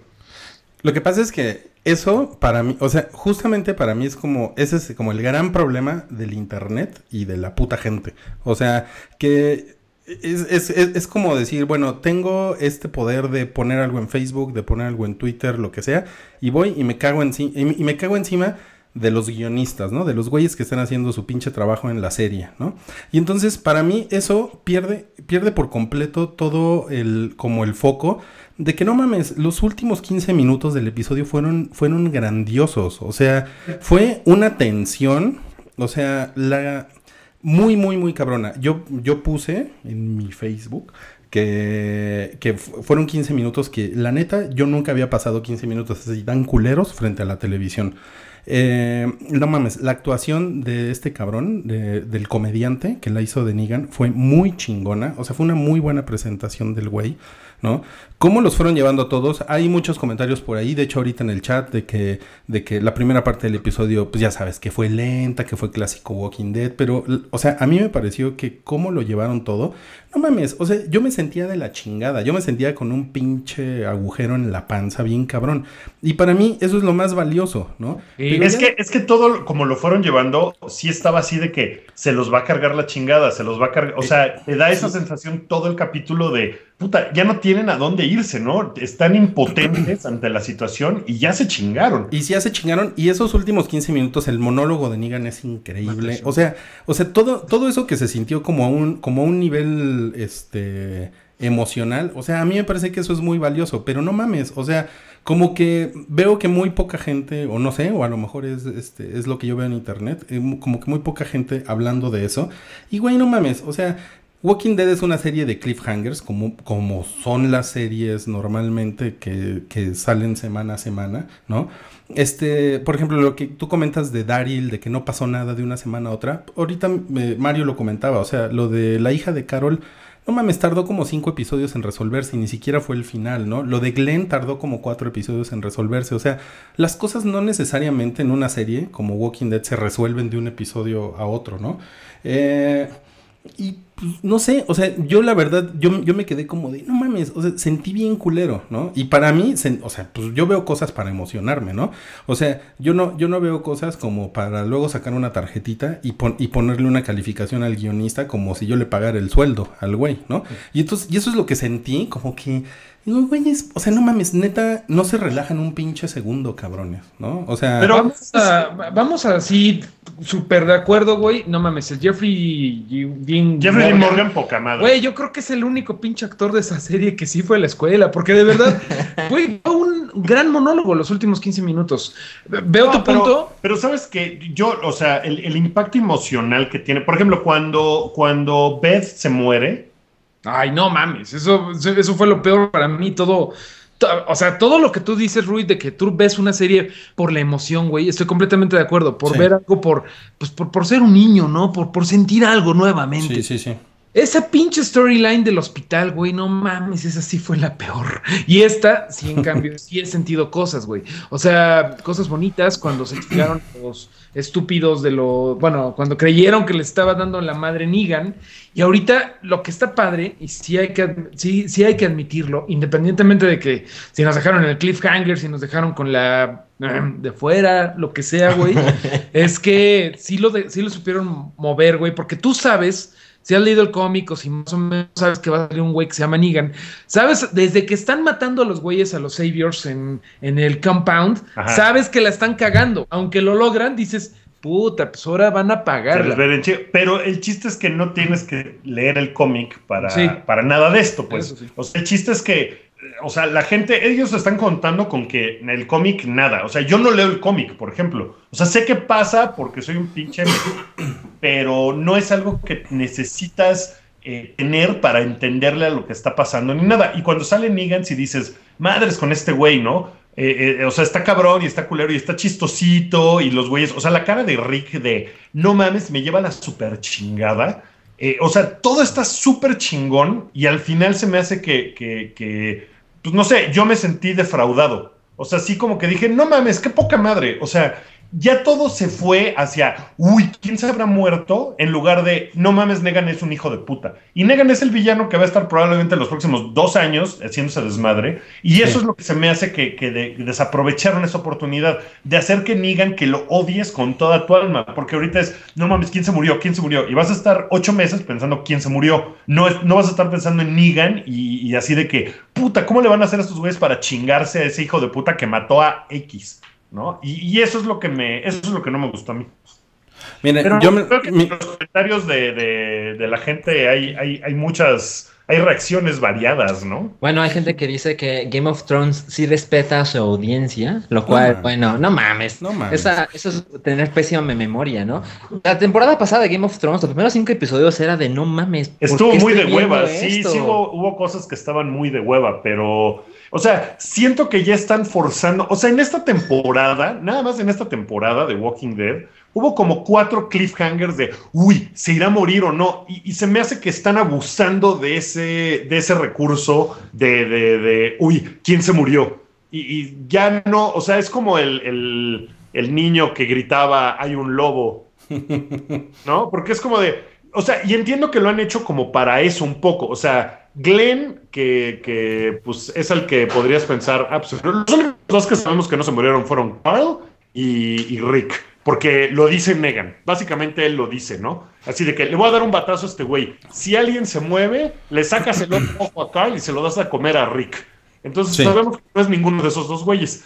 Speaker 5: Lo que pasa es que eso para mí, o sea, justamente para mí es como, ese es como el gran problema del internet y de la puta gente. O sea, que es, es- es- como decir, bueno, tengo este poder de poner algo en Facebook, de poner algo en Twitter, lo que sea, y voy y me cago encima, y me cago encima de los guionistas, ¿no? De los güeyes que están haciendo su pinche trabajo en la serie, ¿no? Y entonces, para mí, eso pierde, pierde por completo todo el, como el foco de que no mames, los últimos 15 minutos del episodio fueron, fueron grandiosos. O sea, fue una tensión, o sea, la muy, muy, muy cabrona. Yo, yo puse en mi Facebook que, que fu- fueron 15 minutos que, la neta, yo nunca había pasado 15 minutos así tan culeros frente a la televisión. Eh, no mames, la actuación de este cabrón, de- del comediante que la hizo de Negan, fue muy chingona. O sea, fue una muy buena presentación del güey, ¿no? ¿Cómo los fueron llevando a todos? Hay muchos comentarios por ahí, de hecho ahorita en el chat, de que, de que la primera parte del episodio, pues ya sabes, que fue lenta, que fue clásico Walking Dead, pero, o sea, a mí me pareció que cómo lo llevaron todo, no mames, o sea, yo me sentía de la chingada, yo me sentía con un pinche agujero en la panza bien cabrón. Y para mí eso es lo más valioso, ¿no? Pero
Speaker 2: Es
Speaker 5: ya-
Speaker 2: que, es que todo como lo fueron llevando, sí estaba así de que se los va a cargar la chingada, se los va a cargar. O sea, te da esa sensación todo el capítulo de puta, ya no tienen a dónde irse, ¿no? Están impotentes ante la situación y ya se chingaron.
Speaker 5: Y ya se chingaron. Y esos últimos 15 minutos, el monólogo de Negan es increíble. O sea, o sea, todo, todo eso que se sintió como a un, como a un nivel este emocional. O sea, a mí me parece que eso es muy valioso. Pero no mames. O sea, como que veo que muy poca gente, o no sé, o a lo mejor es, este, es lo que yo veo en internet, eh, como que muy poca gente hablando de eso. Y güey, no mames. O sea, Walking Dead es una serie de cliffhangers, como, como son las series normalmente que, que salen semana a semana, ¿no? Este, por ejemplo, lo que tú comentas de Daryl, de que no pasó nada de una semana a otra, ahorita eh, Mario lo comentaba, o sea, lo de la hija de Carol, no mames, tardó como cinco episodios en resolverse y ni siquiera fue el final, ¿no? Lo de Glenn tardó como cuatro episodios en resolverse, o sea, las cosas no necesariamente en una serie como Walking Dead se resuelven de un episodio a otro, ¿no? Eh, y pues, no sé, o sea, yo la verdad, yo, yo me quedé como de, no mames, o sea, sentí bien culero, ¿no? Y para mí, o sea, pues yo veo cosas para emocionarme, ¿no? O sea, yo no, yo no veo cosas como para luego sacar una tarjetita y, pon- y ponerle una calificación al guionista como si yo le pagara el sueldo al güey, ¿no? Y entonces, y eso es lo que sentí, como que, digo, güeyes, o sea, no mames, neta, no se relajan un pinche segundo, cabrones, ¿no? O sea,
Speaker 2: Pero-
Speaker 3: vamos a, vamos a sí, súper de acuerdo, güey. No mames, el Jeffrey Dean
Speaker 2: Jeffrey
Speaker 3: Morgan,
Speaker 2: Morgan, poca madre.
Speaker 3: Güey, yo creo que es el único pinche actor de esa serie que sí fue a la escuela, porque de verdad, güey, fue un gran monólogo los últimos 15 minutos. Veo
Speaker 2: No,
Speaker 3: tu
Speaker 2: pero,
Speaker 3: punto.
Speaker 2: Pero sabes que yo, o sea, el, el impacto emocional que tiene, por ejemplo, cuando, cuando Beth se muere,
Speaker 3: Ay, no mames, eso, eso fue lo peor para mí, todo, o sea, todo lo que tú dices, Rui, de que tú ves una serie por la emoción, güey, estoy completamente de acuerdo. Por ver algo, por, pues, por, por, ser un niño, ¿no? Por, por sentir algo nuevamente.
Speaker 5: Sí, sí, sí.
Speaker 3: Esa pinche storyline del hospital, güey, no mames, esa sí fue la peor. Y esta, sí, en cambio, sí he sentido cosas, güey. O sea, cosas bonitas cuando se explicaron los estúpidos de lo. Bueno, cuando creyeron que le estaba dando la madre Negan. Y ahorita lo que está padre, y sí hay que, sí, sí hay que admitirlo, independientemente de que si nos dejaron en el cliffhanger, si nos dejaron con la de fuera, lo que sea, güey, es que sí lo, sí lo supieron mover, güey, porque tú sabes si has leído el cómic o si más o menos sabes que va a salir un güey que se llama Negan, sabes, desde que están matando a los güeyes, a los Saviors en, en el compound, sabes que la están cagando. Aunque lo logran, dices, puta, pues ahora van a pagar.
Speaker 2: Pero el chiste es que no tienes que leer el cómic para, para nada de esto, pues. O sea, el chiste es que o sea, la gente, ellos están contando con que en el cómic nada. O sea, yo no leo el cómic, por ejemplo. O sea, sé qué pasa porque soy un pinche, pero no es algo que necesitas eh, tener para entenderle a lo que está pasando ni nada. Y cuando sale Negan, si dices, madres con este güey, ¿no? Eh, eh, o sea, está cabrón y está culero y está chistosito y los güeyes, o sea, la cara de Rick de, no mames, me lleva la super chingada. O sea, todo está súper chingón y al final se me hace que, que pues no sé, yo me sentí defraudado. O sea, sí como que dije, no mames, qué poca madre. O sea, ya todo se fue hacia, uy, ¿quién se habrá muerto? En lugar de, no mames, Negan es un hijo de puta. Y Negan es el villano que va a estar probablemente los próximos dos años haciéndose desmadre. Y eso es lo que se me hace que, desaprovecharon esa oportunidad de hacer que Negan que lo odies con toda tu alma. Porque ahorita es, no mames, ¿quién se murió? ¿Quién se murió? Y vas a estar ocho meses pensando quién se murió. No, es, no vas a estar pensando en Negan y, y así de que, puta, ¿cómo le van a hacer a estos güeyes para chingarse a ese hijo de puta que mató a X? ¿No? Y, eso es lo que me, eso es lo que no me gustó a mí. Pero yo creo que en los comentarios de, la gente hay, hay, hay, muchas, hay reacciones variadas, ¿no?
Speaker 4: Bueno, hay gente que dice que Game of Thrones sí respeta a su audiencia, lo cual, bueno, no mames. No mames. Esa, eso es tener pésima memoria, ¿no? La temporada pasada de Game of Thrones, los primeros cinco episodios era de no mames.
Speaker 2: Estuvo muy de hueva, sí, sí hubo, hubo cosas que estaban muy de hueva, pero o sea, siento que ya están forzando. O sea, en esta temporada, nada más en esta temporada de Walking Dead, hubo como cuatro cliffhangers de, uy, se irá a morir o no. Y, se me hace que están abusando de ese, de ese recurso de, de, uy, ¿quién se murió? Y, ya no, o sea, es como el, el, el niño que gritaba, hay un lobo. ¿No? Porque es como de, o sea, y entiendo que lo han hecho como para eso un poco. O sea, Glenn, que, que pues es el que podrías pensar, ah, pues, los únicos dos que sabemos que no se murieron fueron Carl y, Rick. Porque lo dice Negan. Básicamente él lo dice, ¿no? Así de que le voy a dar un batazo a este güey. Si alguien se mueve, le sacas el ojo a Carl y se lo das a comer a Rick. Entonces sabemos que no es ninguno de esos dos güeyes.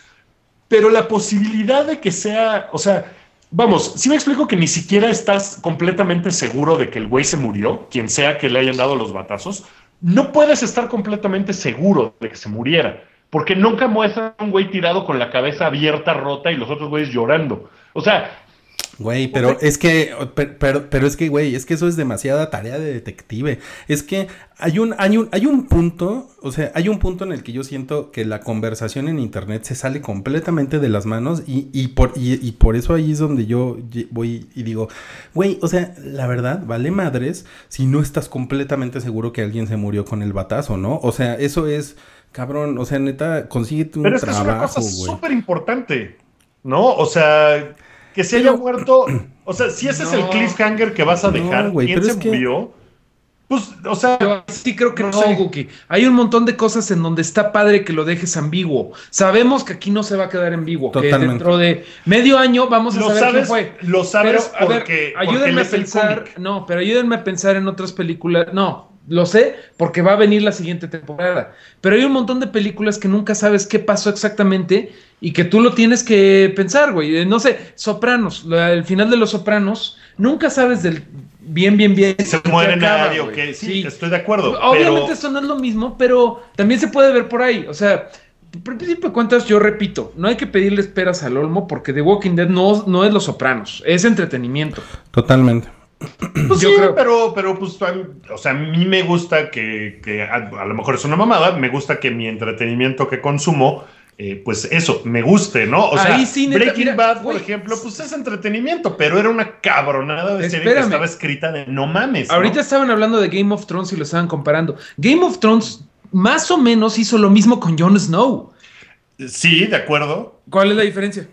Speaker 2: Pero la posibilidad de que sea, o sea, Vamos, si me explico que ni siquiera estás completamente seguro de que el güey se murió, quien sea que le hayan dado los batazos, no puedes estar completamente seguro de que se muriera, porque nunca muestra un güey tirado con la cabeza abierta, rota y los otros güeyes llorando. O sea,
Speaker 5: Güey, pero es que, pero, pero, es que, güey, es que eso es demasiada tarea de detective. Es que hay un, hay un, hay un punto, o sea, hay un punto en el que yo siento que la conversación en internet se sale completamente de las manos y, y por, y, por eso ahí es donde yo voy y digo, güey, o sea, la verdad, vale madres si no estás completamente seguro que alguien se murió con el batazo, ¿no? O sea, eso es, cabrón, o sea, neta, consíguete un pero es trabajo,
Speaker 2: es súper importante, ¿no? O sea que se haya muerto. O sea, si ese es el cliffhanger que vas a dejar, no, ¿quién se murió? Pues, o sea.
Speaker 3: sí creo que no, Guki. Hay un montón de cosas en donde está padre que lo dejes ambiguo. Sabemos que aquí no se va a quedar ambiguo. Que dentro de medio año vamos a saber sabes, quién fue.
Speaker 2: Lo sabes porque.
Speaker 3: ayúdenme a pensar. No, pero ayúdenme a pensar en otras películas. No, lo sé porque va a venir la siguiente temporada. Pero hay un montón de películas que nunca sabes qué pasó exactamente y que tú lo tienes que pensar, güey. Eh, no sé, Sopranos, el final de Los Sopranos, nunca sabes del bien, bien, bien.
Speaker 2: Se muere nadie, ok, sí, estoy de acuerdo.
Speaker 3: Obviamente eso no es lo mismo, pero también se puede ver por ahí. O sea, por principio de cuentas, yo repito, no hay que pedirle esperas al Olmo porque The Walking Dead no, no es Los Sopranos, es entretenimiento.
Speaker 5: Totalmente.
Speaker 2: Pues
Speaker 3: Yo
Speaker 2: sí,
Speaker 3: creo-
Speaker 2: pero, pero pues, o sea, a mí me gusta que, que a, a lo mejor es una mamada, me gusta que mi entretenimiento que consumo, eh, pues eso, me guste, ¿no? O sea,
Speaker 3: sí,
Speaker 2: Breaking
Speaker 3: mira,
Speaker 2: Bad, por ejemplo, pues es entretenimiento, pero era una cabronada de serie que estaba escrita de no mames. ¿no?
Speaker 3: Ahorita estaban hablando de Game of Thrones y lo estaban comparando. Game of Thrones más o menos hizo lo mismo con Jon Snow.
Speaker 2: Sí, de acuerdo.
Speaker 3: ¿Cuál es la diferencia?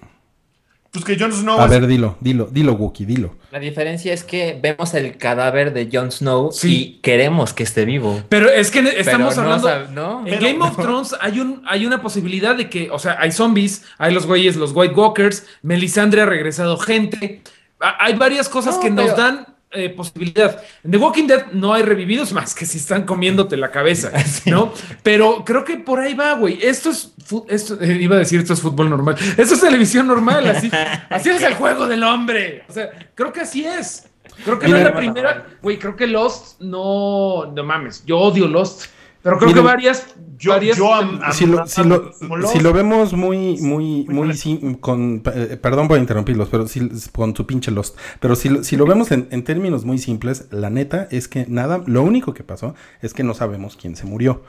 Speaker 2: Pues que Jon Snow
Speaker 5: A
Speaker 2: es-
Speaker 5: ver, dilo, dilo, dilo, Wookie, dilo.
Speaker 4: La diferencia es que vemos el cadáver de Jon Snow
Speaker 3: Sí.
Speaker 4: y queremos que esté vivo.
Speaker 3: Pero es que estamos
Speaker 4: Pero no
Speaker 3: hablando.
Speaker 4: ¿no?
Speaker 3: En
Speaker 2: Pero-
Speaker 3: Game of Thrones hay, un, hay una posibilidad de que, o sea, hay zombies, hay los güeyes, los White Walkers, Melisandre ha regresado gente. Ha- Hay varias cosas
Speaker 4: No,
Speaker 3: que nos
Speaker 4: pero-
Speaker 3: dan eh, posibilidad. En The Walking Dead no hay revividos más que si están comiéndote la cabeza, ¿no? Pero creo que por ahí va, güey. Esto es, esto, eh, iba a decir, esto es fútbol normal. Esto es televisión normal, así, así es el juego del hombre. O sea, creo que así es. Creo que no es la primera, güey, creo que Lost no, no mames, yo odio Lost, pero creo
Speaker 5: Miren,
Speaker 3: que varias,
Speaker 2: Yo,
Speaker 3: varias
Speaker 2: yo am- am-
Speaker 5: Si lo, si lo, si lo vemos muy, muy, muy, sim- con, eh, perdón por interrumpirlos, pero si, con su pinche Lost, pero si, lo- si lo vemos en, en términos muy simples, la neta es que nada, lo único que pasó es que no sabemos quién se murió,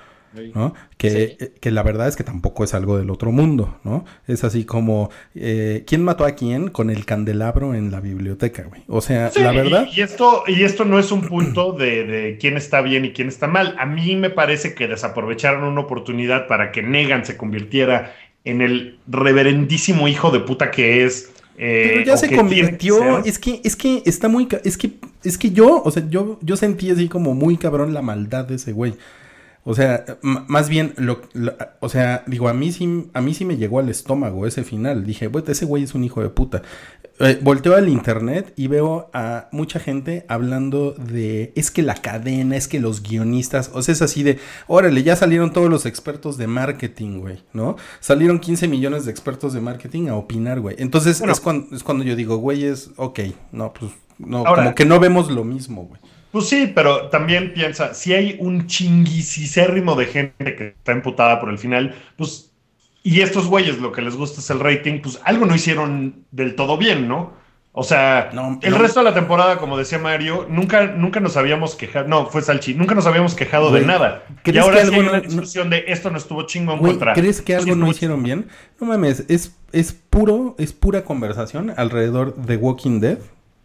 Speaker 5: ¿no? Que,
Speaker 4: Sí.
Speaker 5: que la verdad es que tampoco es algo del otro mundo, ¿no? Es así como, eh, ¿quién mató a quién con el candelabro en la biblioteca, güey? O sea,
Speaker 2: Sí,
Speaker 5: la verdad...
Speaker 2: Y, y esto, y esto no es un punto de, de quién está bien y quién está mal. A mí me parece que desaprovecharon una oportunidad para que Negan se convirtiera en el reverendísimo hijo de puta que es. eh,
Speaker 5: Pero ya se
Speaker 2: que
Speaker 5: convirtió, es que, es que está muy, es que, es que yo, o sea, yo, yo sentí así como muy cabrón la maldad de ese güey. O sea, más bien, lo, lo- o sea, digo, a mí sí, a mí sí me llegó al estómago ese final. Dije, "Güey, ese güey es un hijo de puta. Eh, volteo al internet y veo a mucha gente hablando de, es que la cadena, es que los guionistas, o sea, es así de, órale, ya salieron todos los expertos de marketing, güey, ¿no? Salieron 15 millones de expertos de marketing a opinar, güey. Entonces
Speaker 2: Bueno.
Speaker 5: es, cuando, es cuando yo digo, güey, es, ok, no, pues, no,
Speaker 2: Ahora-
Speaker 5: como que no vemos lo mismo, güey.
Speaker 2: Pues sí, pero también piensa, si hay un chinguisicérrimo de gente que está emputada por el final, pues, y estos güeyes lo que les gusta es el rating, pues algo no hicieron del todo bien, ¿no? O sea,
Speaker 5: No,
Speaker 2: el
Speaker 5: no.
Speaker 2: resto de la temporada, como decía Mario, nunca, nunca nos habíamos quejado, no, fue Salchi, nunca nos habíamos quejado
Speaker 5: Güey,
Speaker 2: de nada.
Speaker 5: ¿crees
Speaker 2: Y ahora
Speaker 5: que
Speaker 2: sí
Speaker 5: algo
Speaker 2: hay una
Speaker 5: no-
Speaker 2: discusión de esto no estuvo chingón
Speaker 5: Güey,
Speaker 2: contra...
Speaker 5: ¿crees que algo no hicieron bien? No mames, es, es puro, es pura conversación alrededor de Walking Dead.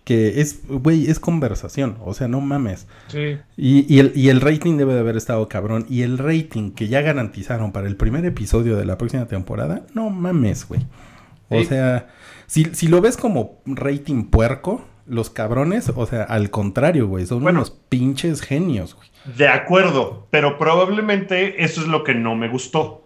Speaker 5: Que es, güey, es conversación. O sea, no mames.
Speaker 3: Sí.
Speaker 5: Y, y el, y el rating debe de haber estado cabrón. Y el rating que ya garantizaron para el primer episodio de la próxima temporada, no mames, güey. O
Speaker 3: Sí.
Speaker 5: sea, si, si lo ves como rating puerco, los cabrones, o sea, al contrario, güey, son
Speaker 2: Bueno.
Speaker 5: unos pinches genios, güey.
Speaker 2: De acuerdo, pero probablemente eso es lo que no me gustó.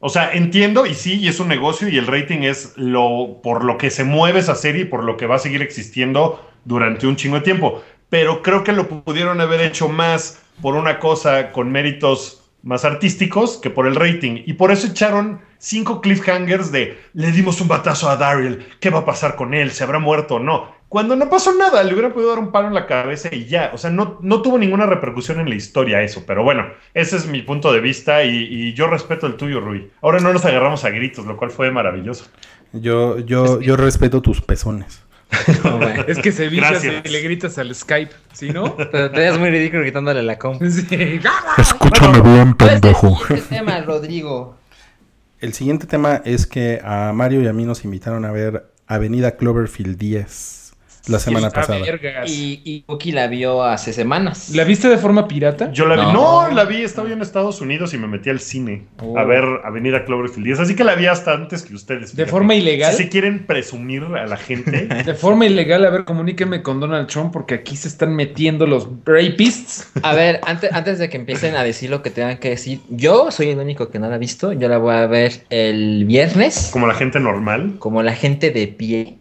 Speaker 2: O sea, entiendo y sí, y es un negocio y el rating es lo por lo que se mueve esa serie y por lo que va a seguir existiendo durante un chingo de tiempo. Pero creo que lo pudieron haber hecho más por una cosa con méritos más artísticos que por el rating. Y por eso echaron cinco cliffhangers de le dimos un batazo a Daryl, ¿qué va a pasar con él? ¿Se habrá muerto o no? Cuando no pasó nada, le hubiera podido dar un palo en la cabeza y ya. O sea, no, no tuvo ninguna repercusión en la historia eso. Pero bueno, ese es mi punto de vista y, y yo respeto el tuyo, Rui. Ahora no nos agarramos a gritos, lo cual fue maravilloso.
Speaker 5: Yo, yo, yo respeto tus pezones.
Speaker 4: No.
Speaker 3: Es que se vicias y le gritas al Skype, ¿sí no?
Speaker 4: Pero te ves muy ridículo gritándole a la comp.
Speaker 3: Sí.
Speaker 5: Escúchame bien, pendejo.
Speaker 4: ¿Cuál es el tema, Rodrigo?
Speaker 5: El siguiente tema es que a Mario y a mí nos invitaron a ver Avenida Cloverfield 10 la semana pasada.
Speaker 3: vergas.
Speaker 4: Y, y Cookie la vio hace semanas.
Speaker 3: ¿La viste de forma pirata?
Speaker 2: Yo la vi.
Speaker 4: No.
Speaker 2: No, la vi, estaba yo en Estados Unidos y me metí al cine
Speaker 4: Oh.
Speaker 2: a ver Avenida Cloverfield 10. Así que la vi hasta antes que ustedes.
Speaker 3: ¿De forma ilegal?
Speaker 2: Si se quieren presumir a la gente.
Speaker 3: De forma ilegal, a ver, comuníquenme con Donald Trump porque aquí se están metiendo los rapists.
Speaker 4: A ver, antes, antes de que empiecen a decir lo que tengan que decir, yo soy el único que no la ha visto. Yo la voy a ver el viernes,
Speaker 2: como la gente normal.
Speaker 4: como la gente de pie.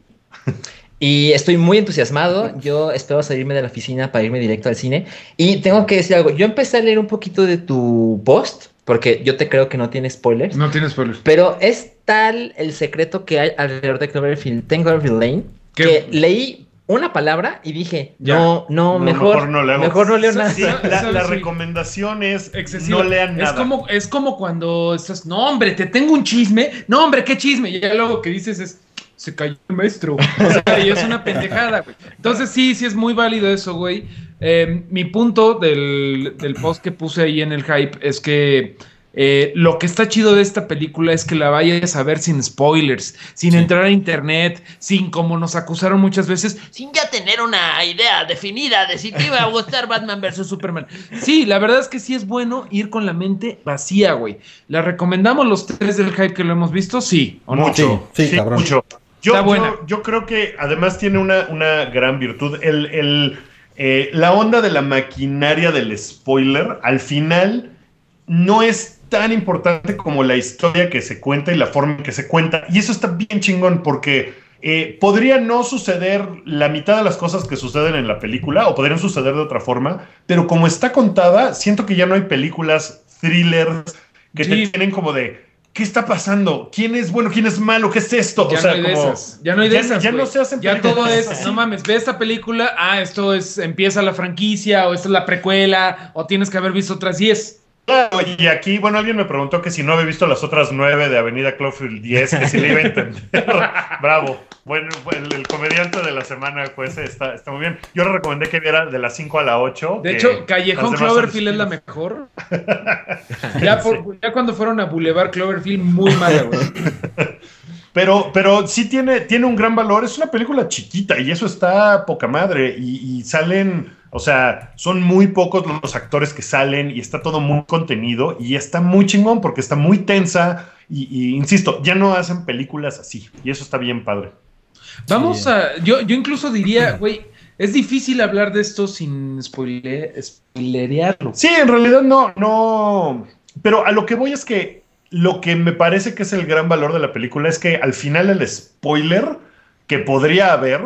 Speaker 4: Y estoy muy entusiasmado. Yo espero salirme de la oficina para irme directo al cine. Y tengo que decir algo. Yo empecé a leer un poquito de tu post, porque yo te creo que no tiene spoilers.
Speaker 3: No tienes spoilers.
Speaker 4: Pero es tal el secreto que hay alrededor de Cloverfield, Cloverfield Lane,
Speaker 3: ¿Qué?
Speaker 4: que leí una palabra y dije,
Speaker 3: Ya.
Speaker 4: no, no,
Speaker 2: No,
Speaker 4: mejor,
Speaker 2: mejor no leo.
Speaker 4: mejor no leo nada.
Speaker 2: Sí, la, la
Speaker 3: Sí.
Speaker 2: recomendación es
Speaker 3: Excesivo.
Speaker 2: no lean nada.
Speaker 3: Es como, es como cuando estás, no hombre, te tengo un chisme, no hombre, qué chisme. Y ya luego que dices es, se cayó el maestro. O sea, y es una pendejada, güey. Entonces sí, sí es muy válido eso, güey. Eh, mi punto del, del post que puse ahí en el hype es que eh, lo que está chido de esta película es que la vayas a ver sin spoilers, sin entrar a internet, sin como nos acusaron muchas veces, sin ya tener una idea definida de si te iba a gustar Batman vs Superman. Sí, la verdad es que sí es bueno ir con la mente vacía, güey. ¿La recomendamos los tres del hype que lo hemos visto? Sí, ¿o no?
Speaker 2: Mucho,
Speaker 5: Sí,
Speaker 2: sí,
Speaker 5: sí, cabrón.
Speaker 2: mucho. Yo,
Speaker 3: Está buena.
Speaker 2: yo- yo creo que además tiene una, una gran virtud. El, el, eh, la onda de la maquinaria del spoiler, al final, no es tan importante como la historia que se cuenta y la forma en que se cuenta. Y eso está bien chingón porque eh, podría no suceder la mitad de las cosas que suceden en la película o podrían suceder de otra forma, pero como está contada, siento que ya no hay películas thrillers que
Speaker 3: Sí.
Speaker 2: te tienen como de... ¿Qué está pasando? ¿Quién es bueno? ¿Quién es malo? ¿Qué es esto?
Speaker 3: Ya
Speaker 2: o sea,
Speaker 3: no hay de
Speaker 2: como-
Speaker 3: esas. Ya no hay de
Speaker 2: ya-
Speaker 3: esas.
Speaker 2: ya no se hacen
Speaker 3: Ya todo es,
Speaker 2: así.
Speaker 3: no mames, ve esta película, ah, esto es, empieza la franquicia, o esta es la precuela, o tienes que haber visto otras 10.
Speaker 2: Claro, y aquí, bueno, alguien me preguntó que si no había visto las otras nueve de Avenida Cloverfield 10, que si le iba a entender. Bravo. Bueno, el, el comediante de la semana, pues, está, está muy bien. Yo le recomendé que viera de las 5 a la 8.
Speaker 3: De hecho, Callejón Cloverfield es la mejor. ya, por- ya cuando fueron a Boulevard Cloverfield, muy mala, güey.
Speaker 2: Pero, pero sí tiene, tiene un gran valor. Es una película chiquita y eso está poca madre. Y, y salen, o sea, son muy pocos los actores que salen y está todo muy contenido y está muy chingón porque está muy tensa. Y, y, insisto, ya no hacen películas así y eso está bien padre.
Speaker 3: Vamos
Speaker 5: Sí.
Speaker 3: a. Yo, yo incluso diría, güey, es difícil hablar de esto sin spoile- spoilerearlo.
Speaker 2: Sí, en realidad no, no. Pero a lo que voy es que lo que me parece que es el gran valor de la película es que al final el spoiler que podría haber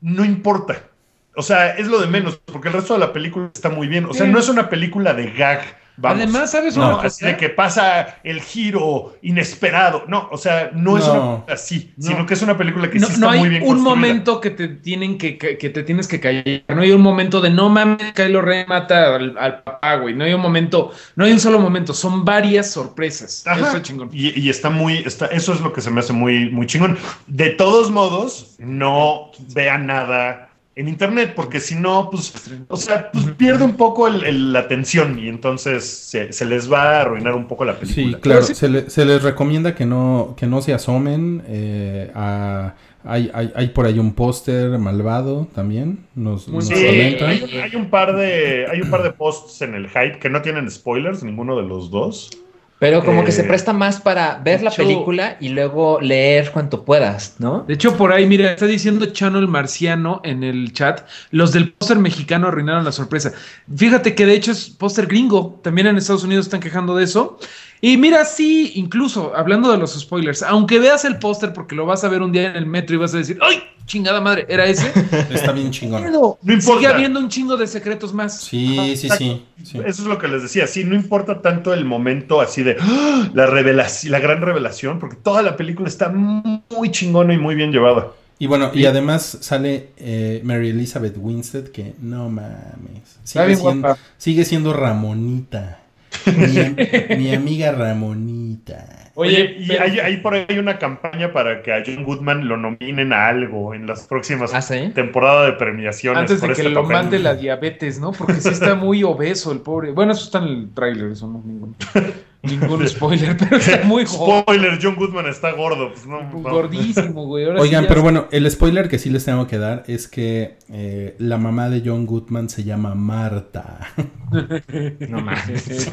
Speaker 2: no importa. O sea, es lo de menos, porque el resto de la película está muy bien. O sea,
Speaker 3: Sí.
Speaker 2: no es una película de gag. Vamos.
Speaker 3: Además, ¿sabes
Speaker 2: no,
Speaker 3: una cosa?
Speaker 2: así de que pasa el giro inesperado. No, o sea, no, es
Speaker 5: No.
Speaker 2: una así,
Speaker 3: No.
Speaker 2: sino que es una película que
Speaker 3: no,
Speaker 2: sí está
Speaker 3: no hay
Speaker 2: muy bien
Speaker 3: un
Speaker 2: construida.
Speaker 3: momento que te tienen que, que, que te tienes que callar. No hay un momento de no mames, Kylo Ren mata al, al papá, güey. No hay un momento, no hay un solo momento, son varias sorpresas.
Speaker 2: Ajá.
Speaker 3: Eso está chingón.
Speaker 2: Y, y está muy, está, eso es lo que se me hace muy, muy chingón. De todos modos, no vean nada en internet, porque si no, pues, o sea, pues pierde un poco el- el- la atención y entonces se, se les va a arruinar un poco la
Speaker 5: Sí,
Speaker 2: película.
Speaker 5: claro.
Speaker 3: Sí-
Speaker 5: Se, le- se les recomienda que no, que no se asomen. eh, a- hay, hay, hay por ahí un póster malvado también. Nos, nos
Speaker 2: Sí,
Speaker 3: bien.
Speaker 5: comentan.
Speaker 2: hay, un- hay un par de, hay un par de posts en el hype que no tienen spoilers, ninguno de los dos.
Speaker 4: Pero como que
Speaker 2: Eh,
Speaker 4: se presta más para ver la
Speaker 3: hecho-
Speaker 4: película y luego leer cuanto puedas, ¿no?
Speaker 3: De hecho, por ahí, mira, está diciendo Channel Marciano en el chat. Los del póster mexicano arruinaron la sorpresa. Fíjate que de hecho es póster gringo. También en Estados Unidos están quejando de eso. Y mira, sí, incluso hablando de los spoilers, aunque veas el póster porque lo vas a ver un día en el metro y vas a decir, ¡ay! Chingada madre, ¿era ese?
Speaker 5: Está bien chingón.
Speaker 2: No
Speaker 3: Sigue
Speaker 2: importa.
Speaker 3: habiendo un chingo de secretos más.
Speaker 5: Sí, sí, sí. sí.
Speaker 2: Eso es lo que les decía. Sí, no importa tanto el momento así de ¡ah! la revelación, la gran revelación, porque toda la película está muy chingona y muy bien llevada.
Speaker 5: Y bueno, y además sale eh, Mary Elizabeth Winstead, que no mames. Sigue siendo, sigue siendo Ramonita. Mi, mi amiga Ramonita.
Speaker 2: Oye, y
Speaker 3: pero-
Speaker 2: hay, hay por ahí una campaña para que a John Goodman lo nominen a algo en las próximas
Speaker 4: ¿Ah, sí?
Speaker 2: temporadas de premiaciones.
Speaker 3: Antes de
Speaker 2: por
Speaker 3: que
Speaker 2: este
Speaker 3: lo
Speaker 2: papel.
Speaker 3: mande la diabetes, ¿no? Porque sí está muy obeso el pobre. Bueno, eso está en el tráiler, eso no es ningún, ningún spoiler, pero está muy gordo.
Speaker 2: Spoiler, John Goodman está gordo. Pues no, no.
Speaker 3: Gordísimo, güey. Ahora
Speaker 5: Oigan, pero bueno, el spoiler que sí les tengo que dar es que eh, la mamá de John Goodman se llama Marta.
Speaker 4: No mames.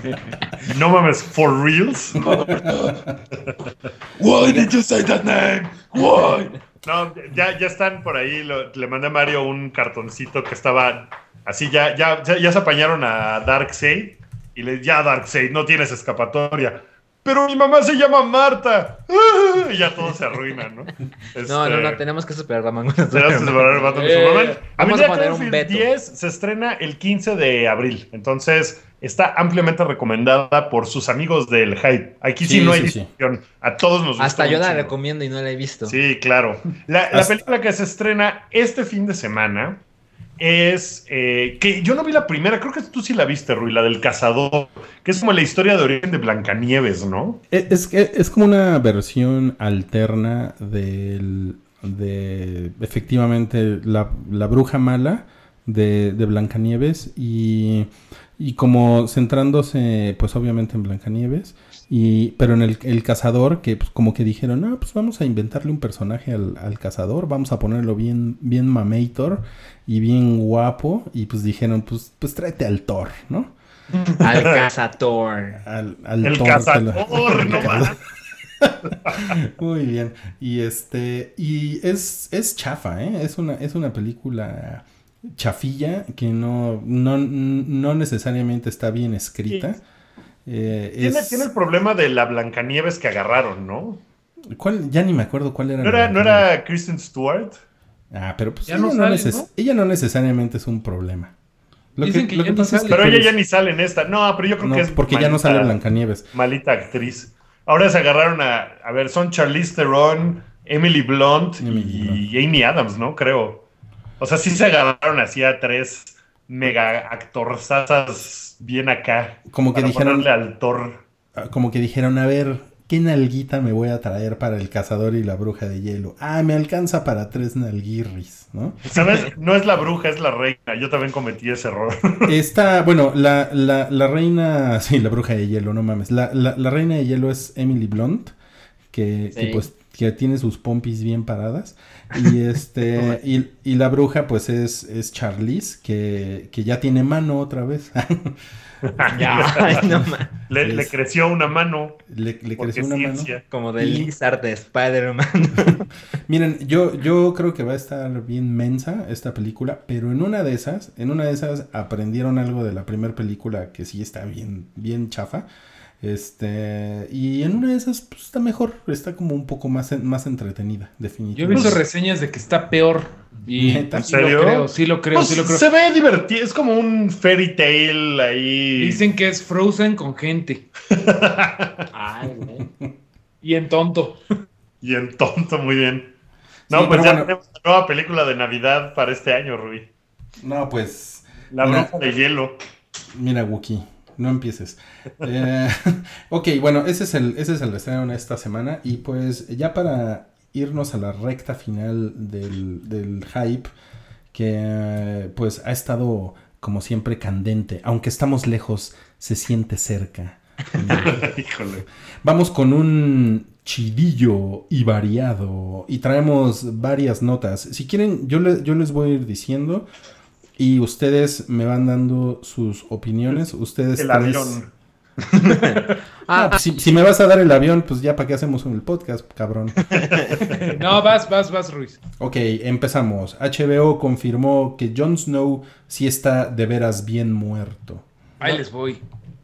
Speaker 2: No mames, for reals. Why did you say that name? Why? No, ya, ya están por ahí. lo- le mandé a Mario un cartoncito que estaba así. Ya, ya, ya, ya se apañaron a Darkseid. Y le ya Darkseid, no tienes escapatoria. Pero mi mamá se llama Marta. Y ya todo se arruina, ¿no?
Speaker 4: No, no,
Speaker 2: Este,
Speaker 4: no, tenemos que superar Batman.
Speaker 2: Tenemos que separar el Batman de
Speaker 3: Eh,
Speaker 2: Superman.
Speaker 4: vamos a poner un veto.
Speaker 2: 10 se estrena el 15 de abril. Entonces, está ampliamente recomendada por sus amigos del hype. Aquí sí,
Speaker 5: Sí,
Speaker 2: no hay
Speaker 5: sí, sí.
Speaker 2: discusión. A todos nos gusta.
Speaker 4: Hasta yo la recomiendo y no la he visto.
Speaker 2: Sí, claro. La, la película que se estrena este fin de semana es eh, que yo no vi la primera, creo que tú sí la viste, Rui, la del cazador, que es como la historia de origen de Blancanieves, ¿no?
Speaker 5: Es, es, es como una versión alterna del, de efectivamente la, la bruja mala de, de Blancanieves y, y como centrándose pues obviamente en Blancanieves y pero en el, el cazador que pues, como que dijeron ah pues vamos a inventarle un personaje al, al cazador vamos a ponerlo bien bien mamator y bien guapo y pues dijeron pues pues tráete al Thor no
Speaker 4: Al cazador.
Speaker 5: al, al
Speaker 2: El
Speaker 5: Thor lo-
Speaker 2: cazador, no más.
Speaker 5: Muy bien. Y este. Y es, es chafa, ¿eh? Es una, es una película chafilla que no, no, no necesariamente está bien escrita. Eh,
Speaker 2: Tiene,
Speaker 5: es-
Speaker 2: tiene el problema de la Blancanieves que agarraron, ¿no?
Speaker 5: ¿cuál? Ya ni me acuerdo cuál era.
Speaker 2: ¿No era, ¿no era Kristen Stewart?
Speaker 5: Ah, pero pues ella
Speaker 3: no
Speaker 5: no,
Speaker 3: sale,
Speaker 5: neces-
Speaker 3: ¿no?
Speaker 5: ella no necesariamente es un problema. Lo
Speaker 3: Dicen que ni
Speaker 5: pasa es
Speaker 3: sale.
Speaker 2: Pero ella
Speaker 5: eres-
Speaker 2: ya ni sale en esta. No, pero yo creo
Speaker 5: no,
Speaker 2: que es.
Speaker 5: porque ya no sale Blancanieves.
Speaker 2: Malita actriz. Ahora se agarraron a. A ver, son Charlize Theron, Emily Blunt
Speaker 5: Emily
Speaker 2: y Amy Adams, ¿no? Creo. O sea, sí se agarraron así a tres mega actorzazas bien acá.
Speaker 5: Como que dijeron-
Speaker 2: al Thor.
Speaker 5: Ah, Como que dijeron, a ver, ¿qué nalguita me voy a traer para el cazador y la bruja de hielo? Ah, me alcanza para tres nalguirris, ¿no?
Speaker 2: ¿Sabes? No es la bruja, es la reina. Yo también cometí ese error.
Speaker 5: Está, bueno, la, la, la reina, sí, la bruja de hielo, no mames. La, la, la reina de hielo es Emily Blunt, que,
Speaker 4: Sí.
Speaker 5: que, pues que tiene sus pompis bien paradas. Y este, y, y la bruja, pues es, es Charlize, que, que ya tiene mano otra vez.
Speaker 4: Ya, ay, no ma-
Speaker 2: Le, creció una mano.
Speaker 5: le, creció una mano.
Speaker 4: Como del
Speaker 5: Y-
Speaker 4: Lizard de Spider-Man.
Speaker 5: Miren, yo, yo creo que va a estar bien mensa esta película, pero en una de esas, en una de esas aprendieron algo de la primera película que sí está bien, bien chafa. Este, y en una de esas pues, está mejor, está como un poco más, en- más entretenida,
Speaker 3: Yo he
Speaker 5: definitivamente.
Speaker 3: visto reseñas de que está peor. Y
Speaker 2: ¿En serio?
Speaker 3: lo creo, sí lo creo,
Speaker 2: Pues,
Speaker 3: sí lo creo.
Speaker 2: se ve divertido. Es como un fairy tale ahí.
Speaker 3: Dicen que es Frozen con gente.
Speaker 4: Ay, güey.
Speaker 3: Y en tonto.
Speaker 2: Y en tonto, muy bien. No,
Speaker 5: Sí,
Speaker 2: pues ya
Speaker 5: bueno.
Speaker 2: tenemos una nueva película de Navidad para este año, Rubí.
Speaker 5: No, pues,
Speaker 2: La bruja de hielo.
Speaker 5: mira, Wookie, no empieces. Eh, ok, bueno, ese es el, ese es el estreno de esta semana. Y pues, ya para irnos a la recta final del, del hype, que eh, pues ha estado como siempre candente, aunque estamos lejos, se siente cerca.
Speaker 2: Híjole.
Speaker 5: Vamos con un chidillo y variado y traemos varias notas. Si quieren, yo, le- yo les voy a ir diciendo y ustedes me van dando sus opiniones. Ustedes
Speaker 2: El
Speaker 5: tres-
Speaker 2: avión.
Speaker 5: Ah, pues, si, si me vas a dar el avión, pues ya para qué hacemos el podcast, cabrón.
Speaker 3: No, vas, vas, vas, Ruiz.
Speaker 5: Ok, empezamos. HBO confirmó que Jon Snow sí está de veras bien muerto.
Speaker 3: Ahí les voy.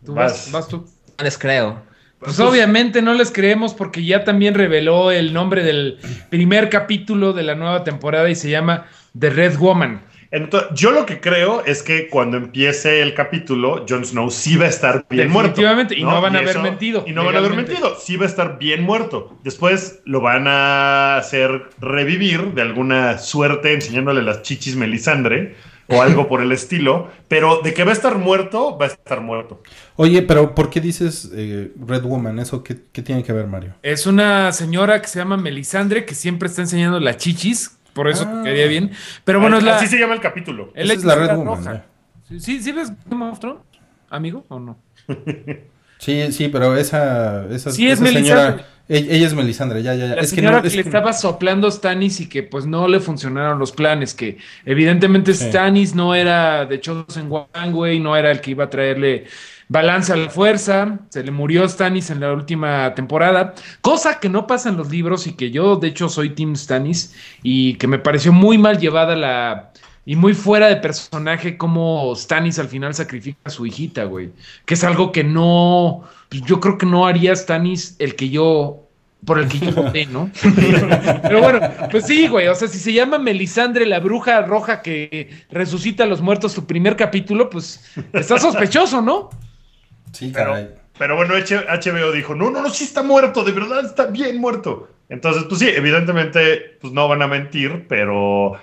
Speaker 3: ¿Tú
Speaker 2: Vas.
Speaker 3: vas, vas tú.
Speaker 4: No les creo.
Speaker 3: Pues obviamente no les creemos porque ya también reveló el nombre del primer capítulo de la nueva temporada y se llama The Red Woman.
Speaker 2: Entonces, yo lo que creo es que cuando empiece el capítulo, Jon Snow sí va a estar bien muerto.
Speaker 3: Definitivamente, y no van a haber mentido,
Speaker 2: Y no van a haber mentido, sí va a estar bien muerto. Después lo van a hacer revivir de alguna suerte enseñándole las chichis Melisandre o algo por el estilo. Pero de que va a estar muerto, va a estar muerto.
Speaker 5: Oye, pero ¿por qué dices eh, Red Woman? ¿Eso qué, qué tiene que ver, Mario?
Speaker 3: Es una señora que se llama Melisandre que siempre está enseñando las chichis, por eso
Speaker 5: Ah.
Speaker 3: quedaría bien. Pero bueno, es la.
Speaker 2: Así se llama el capítulo.
Speaker 3: es
Speaker 5: Esa es la Red Woman.
Speaker 3: Sí, sí, ¿sí ves Game of Thrones, amigo, o no?
Speaker 5: Sí, sí, pero esa, esa,
Speaker 3: Sí, es
Speaker 5: esa señora,
Speaker 3: Melisandre.
Speaker 5: ella, ella es Melisandre, ya, ya, ya.
Speaker 3: La
Speaker 5: es que
Speaker 3: señora
Speaker 5: no,
Speaker 3: que,
Speaker 5: es
Speaker 3: le
Speaker 5: que-
Speaker 3: estaba soplando Stannis y que pues no le funcionaron los planes, que evidentemente
Speaker 5: Sí.
Speaker 3: Stannis no era de Chosen One, güey, no era el que iba a traerle balance a la fuerza, se le murió Stannis en la última temporada, cosa que no pasa en los libros y que yo de hecho soy Team Stannis y que me pareció muy mal llevada la... Y muy fuera de personaje como Stannis al final sacrifica a su hijita, güey. Que es algo que no... pues, Yo creo que no haría Stannis el que yo por el que yo voté, ¿no? Pero bueno, pues sí, güey. O sea, si se llama Melisandre, la bruja roja que resucita a los muertos, su primer capítulo, pues está sospechoso, ¿no?
Speaker 5: Sí,
Speaker 2: Pero,
Speaker 5: caray.
Speaker 2: pero bueno, HBO dijo, no, no, no, sí está muerto, de verdad está bien muerto. Entonces, pues sí, evidentemente, pues no van a mentir, pero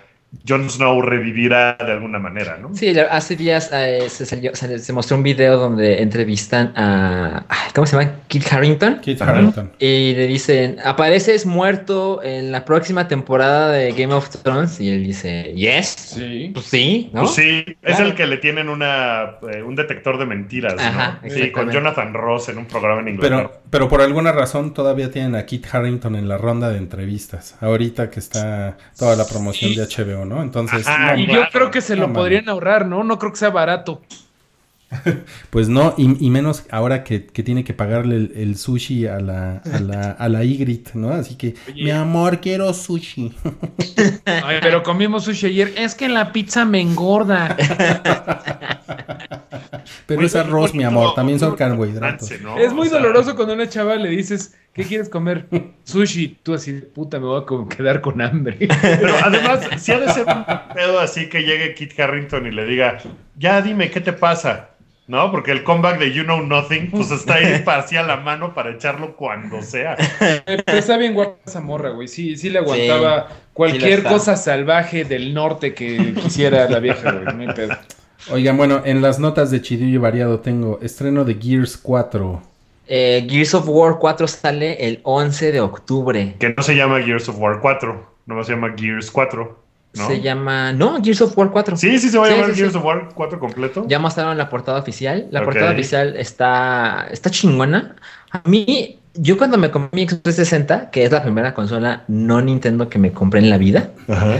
Speaker 2: Jon Snow revivirá de alguna manera, ¿no?
Speaker 4: Sí, hace días eh, se, salió- se, se mostró un video donde entrevistan a. ¿cómo se llama? Kit Harrington.
Speaker 5: Kit Harington.
Speaker 4: Y le dicen, apareces muerto en la próxima temporada de Game of Thrones. Y él dice, yes.
Speaker 3: Sí.
Speaker 4: Pues sí, ¿no?
Speaker 2: Pues sí, es
Speaker 4: Claro.
Speaker 2: el que le tienen una, eh, un detector de mentiras, ¿no?
Speaker 4: Ajá,
Speaker 2: sí,
Speaker 4: exactamente.
Speaker 2: con Jonathan Ross en un programa en inglés.
Speaker 5: Pero, pero por alguna razón todavía tienen a Kit Harrington en la ronda de entrevistas. Ahorita que está toda la promoción
Speaker 3: Sí.
Speaker 5: de HBO, ¿no? Entonces,
Speaker 2: Ajá,
Speaker 5: no,
Speaker 3: Y yo creo que se
Speaker 5: No,
Speaker 3: lo
Speaker 5: man.
Speaker 3: podrían ahorrar, ¿no? No creo que sea barato.
Speaker 5: pues no, y, y menos ahora que, que tiene que pagarle el, el sushi a la, a la, a la Ygritte, ¿no? Así que,
Speaker 3: Oye.
Speaker 5: mi amor, quiero sushi.
Speaker 3: Ay, pero comimos sushi ayer. Es que la pizza me engorda.
Speaker 5: Pero es arroz, mi amor, también son carbohidratos.
Speaker 3: Es muy
Speaker 2: O sea,
Speaker 3: doloroso cuando a una chava le dices, ¿qué quieres comer? Sushi. Tú así, puta, me voy a quedar con hambre.
Speaker 2: Pero además, si ha de ser un pedo así que llegue Kit Harrington y le diga, ya dime, ¿qué te pasa? ¿No? Porque el comeback de You Know Nothing, pues está ahí para así a la mano para echarlo cuando sea.
Speaker 3: Está bien guapa esa morra, güey. Sí, sí le aguantaba cualquier
Speaker 4: Sí
Speaker 3: cosa salvaje del norte que quisiera la vieja, güey. No hay pedo.
Speaker 5: Oigan, bueno, en las notas de Chidillo y Variado tengo estreno de Gears 4.
Speaker 4: Eh, Gears of War 4 sale el 11 de octubre.
Speaker 2: Que no se llama Gears of War 4, no se llama Gears 4, ¿no?
Speaker 4: Se llama... No, Gears of War 4.
Speaker 2: Sí, sí se va a
Speaker 4: Sí,
Speaker 2: llamar
Speaker 4: sí,
Speaker 2: Gears
Speaker 4: sí.
Speaker 2: of War 4 completo.
Speaker 4: Ya mostraron la portada oficial. La portada oficial está, está chingona. A mí, yo cuando me compré mi Xbox 360, que es la primera consola no Nintendo que me compré en la vida,
Speaker 2: Ajá.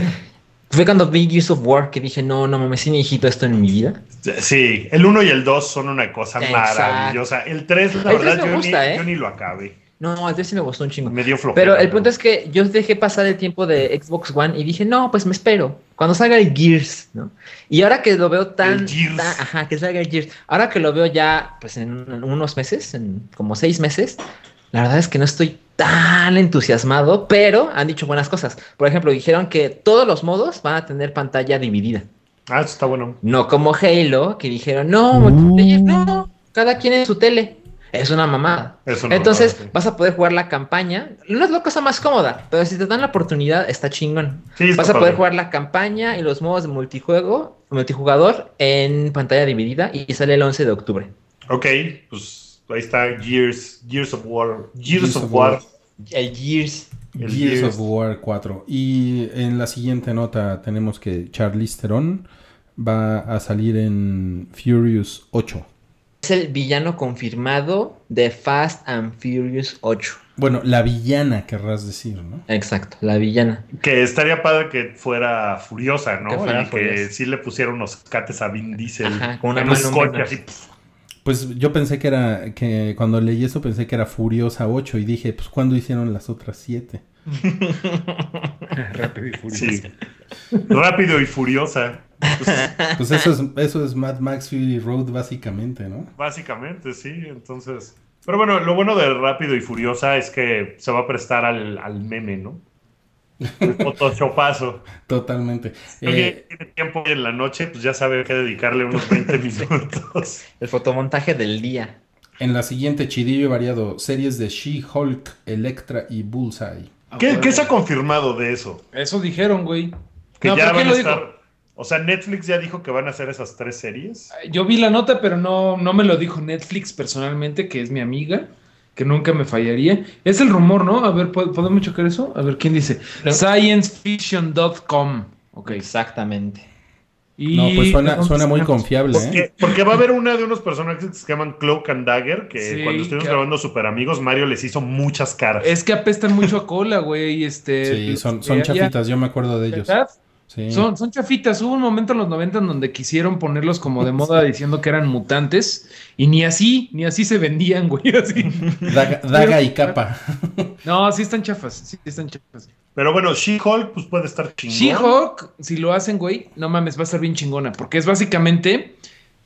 Speaker 4: Fue cuando vi Gears of War que dije, no, no mames, sí necesito esto en mi vida.
Speaker 2: Sí, el 1 y el 2 son una cosa
Speaker 4: Exacto.
Speaker 2: maravillosa. El 3, la
Speaker 4: El
Speaker 2: verdad, yo,
Speaker 4: gusta,
Speaker 2: ni,
Speaker 4: ¿eh?
Speaker 2: yo ni lo acabé.
Speaker 4: No, a sí me gustó un chingo.
Speaker 2: Me dio flojera.
Speaker 4: Pero el punto es que yo dejé pasar el tiempo de Xbox One y dije, no, pues me espero. Cuando salga el Gears, ¿no? Y ahora que lo veo tan,
Speaker 2: El Gears.
Speaker 4: tan- ajá, que salga el Gears. Ahora que lo veo ya, pues en, en unos meses, en como seis meses, la verdad es que no estoy tan entusiasmado, pero han dicho buenas cosas. Por ejemplo, dijeron que todos los modos van a tener pantalla dividida.
Speaker 2: Ah, eso está bueno.
Speaker 4: No como Halo, que dijeron, no,
Speaker 5: Uh.
Speaker 4: multiplayer, no, cada quien en su tele. Es una mamada. Entonces
Speaker 2: sí.
Speaker 4: vas a poder jugar la campaña. No es la cosa más cómoda, pero si te dan la oportunidad, está chingón.
Speaker 2: Sí, está
Speaker 4: vas a poder
Speaker 2: padre.
Speaker 4: jugar la campaña y los modos de multijuego, multijugador en pantalla dividida y sale el 11 de octubre.
Speaker 2: Ok, pues ahí está Gears, Gears of War. Gears,
Speaker 5: Gears
Speaker 2: of,
Speaker 5: of
Speaker 2: War.
Speaker 5: War.
Speaker 4: El Gears.
Speaker 2: El
Speaker 5: Gears,
Speaker 2: Gears.
Speaker 5: of War 4. Y en la siguiente nota tenemos que Charlize Theron va a salir en Furious 8.
Speaker 4: Es el villano confirmado de Fast and Furious 8.
Speaker 5: Bueno, la villana querrás decir, ¿no?
Speaker 4: Exacto, la villana.
Speaker 2: Que estaría padre que fuera furiosa, ¿no?
Speaker 4: Que fuera
Speaker 2: y que sí le pusiera unos cates a Vin Diesel.
Speaker 4: Ajá, con una
Speaker 2: un
Speaker 4: mano
Speaker 2: coche
Speaker 4: menos.
Speaker 2: así. pf.
Speaker 5: Pues yo pensé que era, que cuando leí eso pensé que era Furiosa 8 y dije, pues ¿cuándo hicieron las otras 7?
Speaker 3: Rápido y furioso.
Speaker 2: Sí. Rápido y furiosa. Pues,
Speaker 5: Pues eso es, eso es Mad Max Fury Road básicamente, ¿no?
Speaker 2: básicamente, sí. Entonces. Pero bueno, lo bueno de Rápido y Furiosa es que se va a prestar al, al meme, ¿no? El photoshopazo.
Speaker 5: Totalmente.
Speaker 2: Si
Speaker 5: Eh,
Speaker 2: tiene tiempo en la noche, pues ya sabe que dedicarle unos 20 minutos.
Speaker 4: El fotomontaje del día.
Speaker 5: en la siguiente chidillo y variado, series de She-Hulk, Electra y Bullseye.
Speaker 2: ¿Qué, qué se ha confirmado de eso?
Speaker 3: Eso dijeron, güey.
Speaker 2: Que
Speaker 3: No,
Speaker 2: ya
Speaker 3: ¿pero
Speaker 2: van a estar.
Speaker 3: dijo?
Speaker 2: O sea, Netflix ya dijo que van a hacer esas tres series.
Speaker 3: Yo vi la nota, pero no, no me lo dijo Netflix personalmente, que es mi amiga, que nunca me fallaría. Es el rumor, ¿no? A ver, ¿pod- ¿podemos checar eso? A ver, ¿quién dice?
Speaker 4: No.
Speaker 3: Sciencefiction.com. Ok.
Speaker 4: Exactamente.
Speaker 3: Y-
Speaker 5: No, pues suena,
Speaker 3: ¿dónde
Speaker 5: suena muy confiable, ¿eh?
Speaker 2: Porque, porque va a haber una de unos personajes que se llaman Cloak and Dagger, que
Speaker 3: Sí,
Speaker 2: cuando estuvimos
Speaker 3: que-
Speaker 2: grabando Super Amigos, Mario les hizo muchas caras.
Speaker 3: Es que apestan mucho a cola, güey. Este,
Speaker 5: Sí, son,
Speaker 3: eh,
Speaker 5: son
Speaker 3: ya-
Speaker 5: chafitas, yo me acuerdo de ellos.
Speaker 3: Son, son chafitas. Hubo un momento en los 90 en donde quisieron ponerlos como de moda diciendo que eran mutantes y ni así, ni así se vendían, güey. Así.
Speaker 5: Daga, daga y capa.
Speaker 3: No, sí están chafas, sí están chafas.
Speaker 2: Pero bueno, She-Hulk pues puede estar chingón.
Speaker 3: She-Hulk, si lo hacen, güey, no mames, va a estar bien chingona, porque es básicamente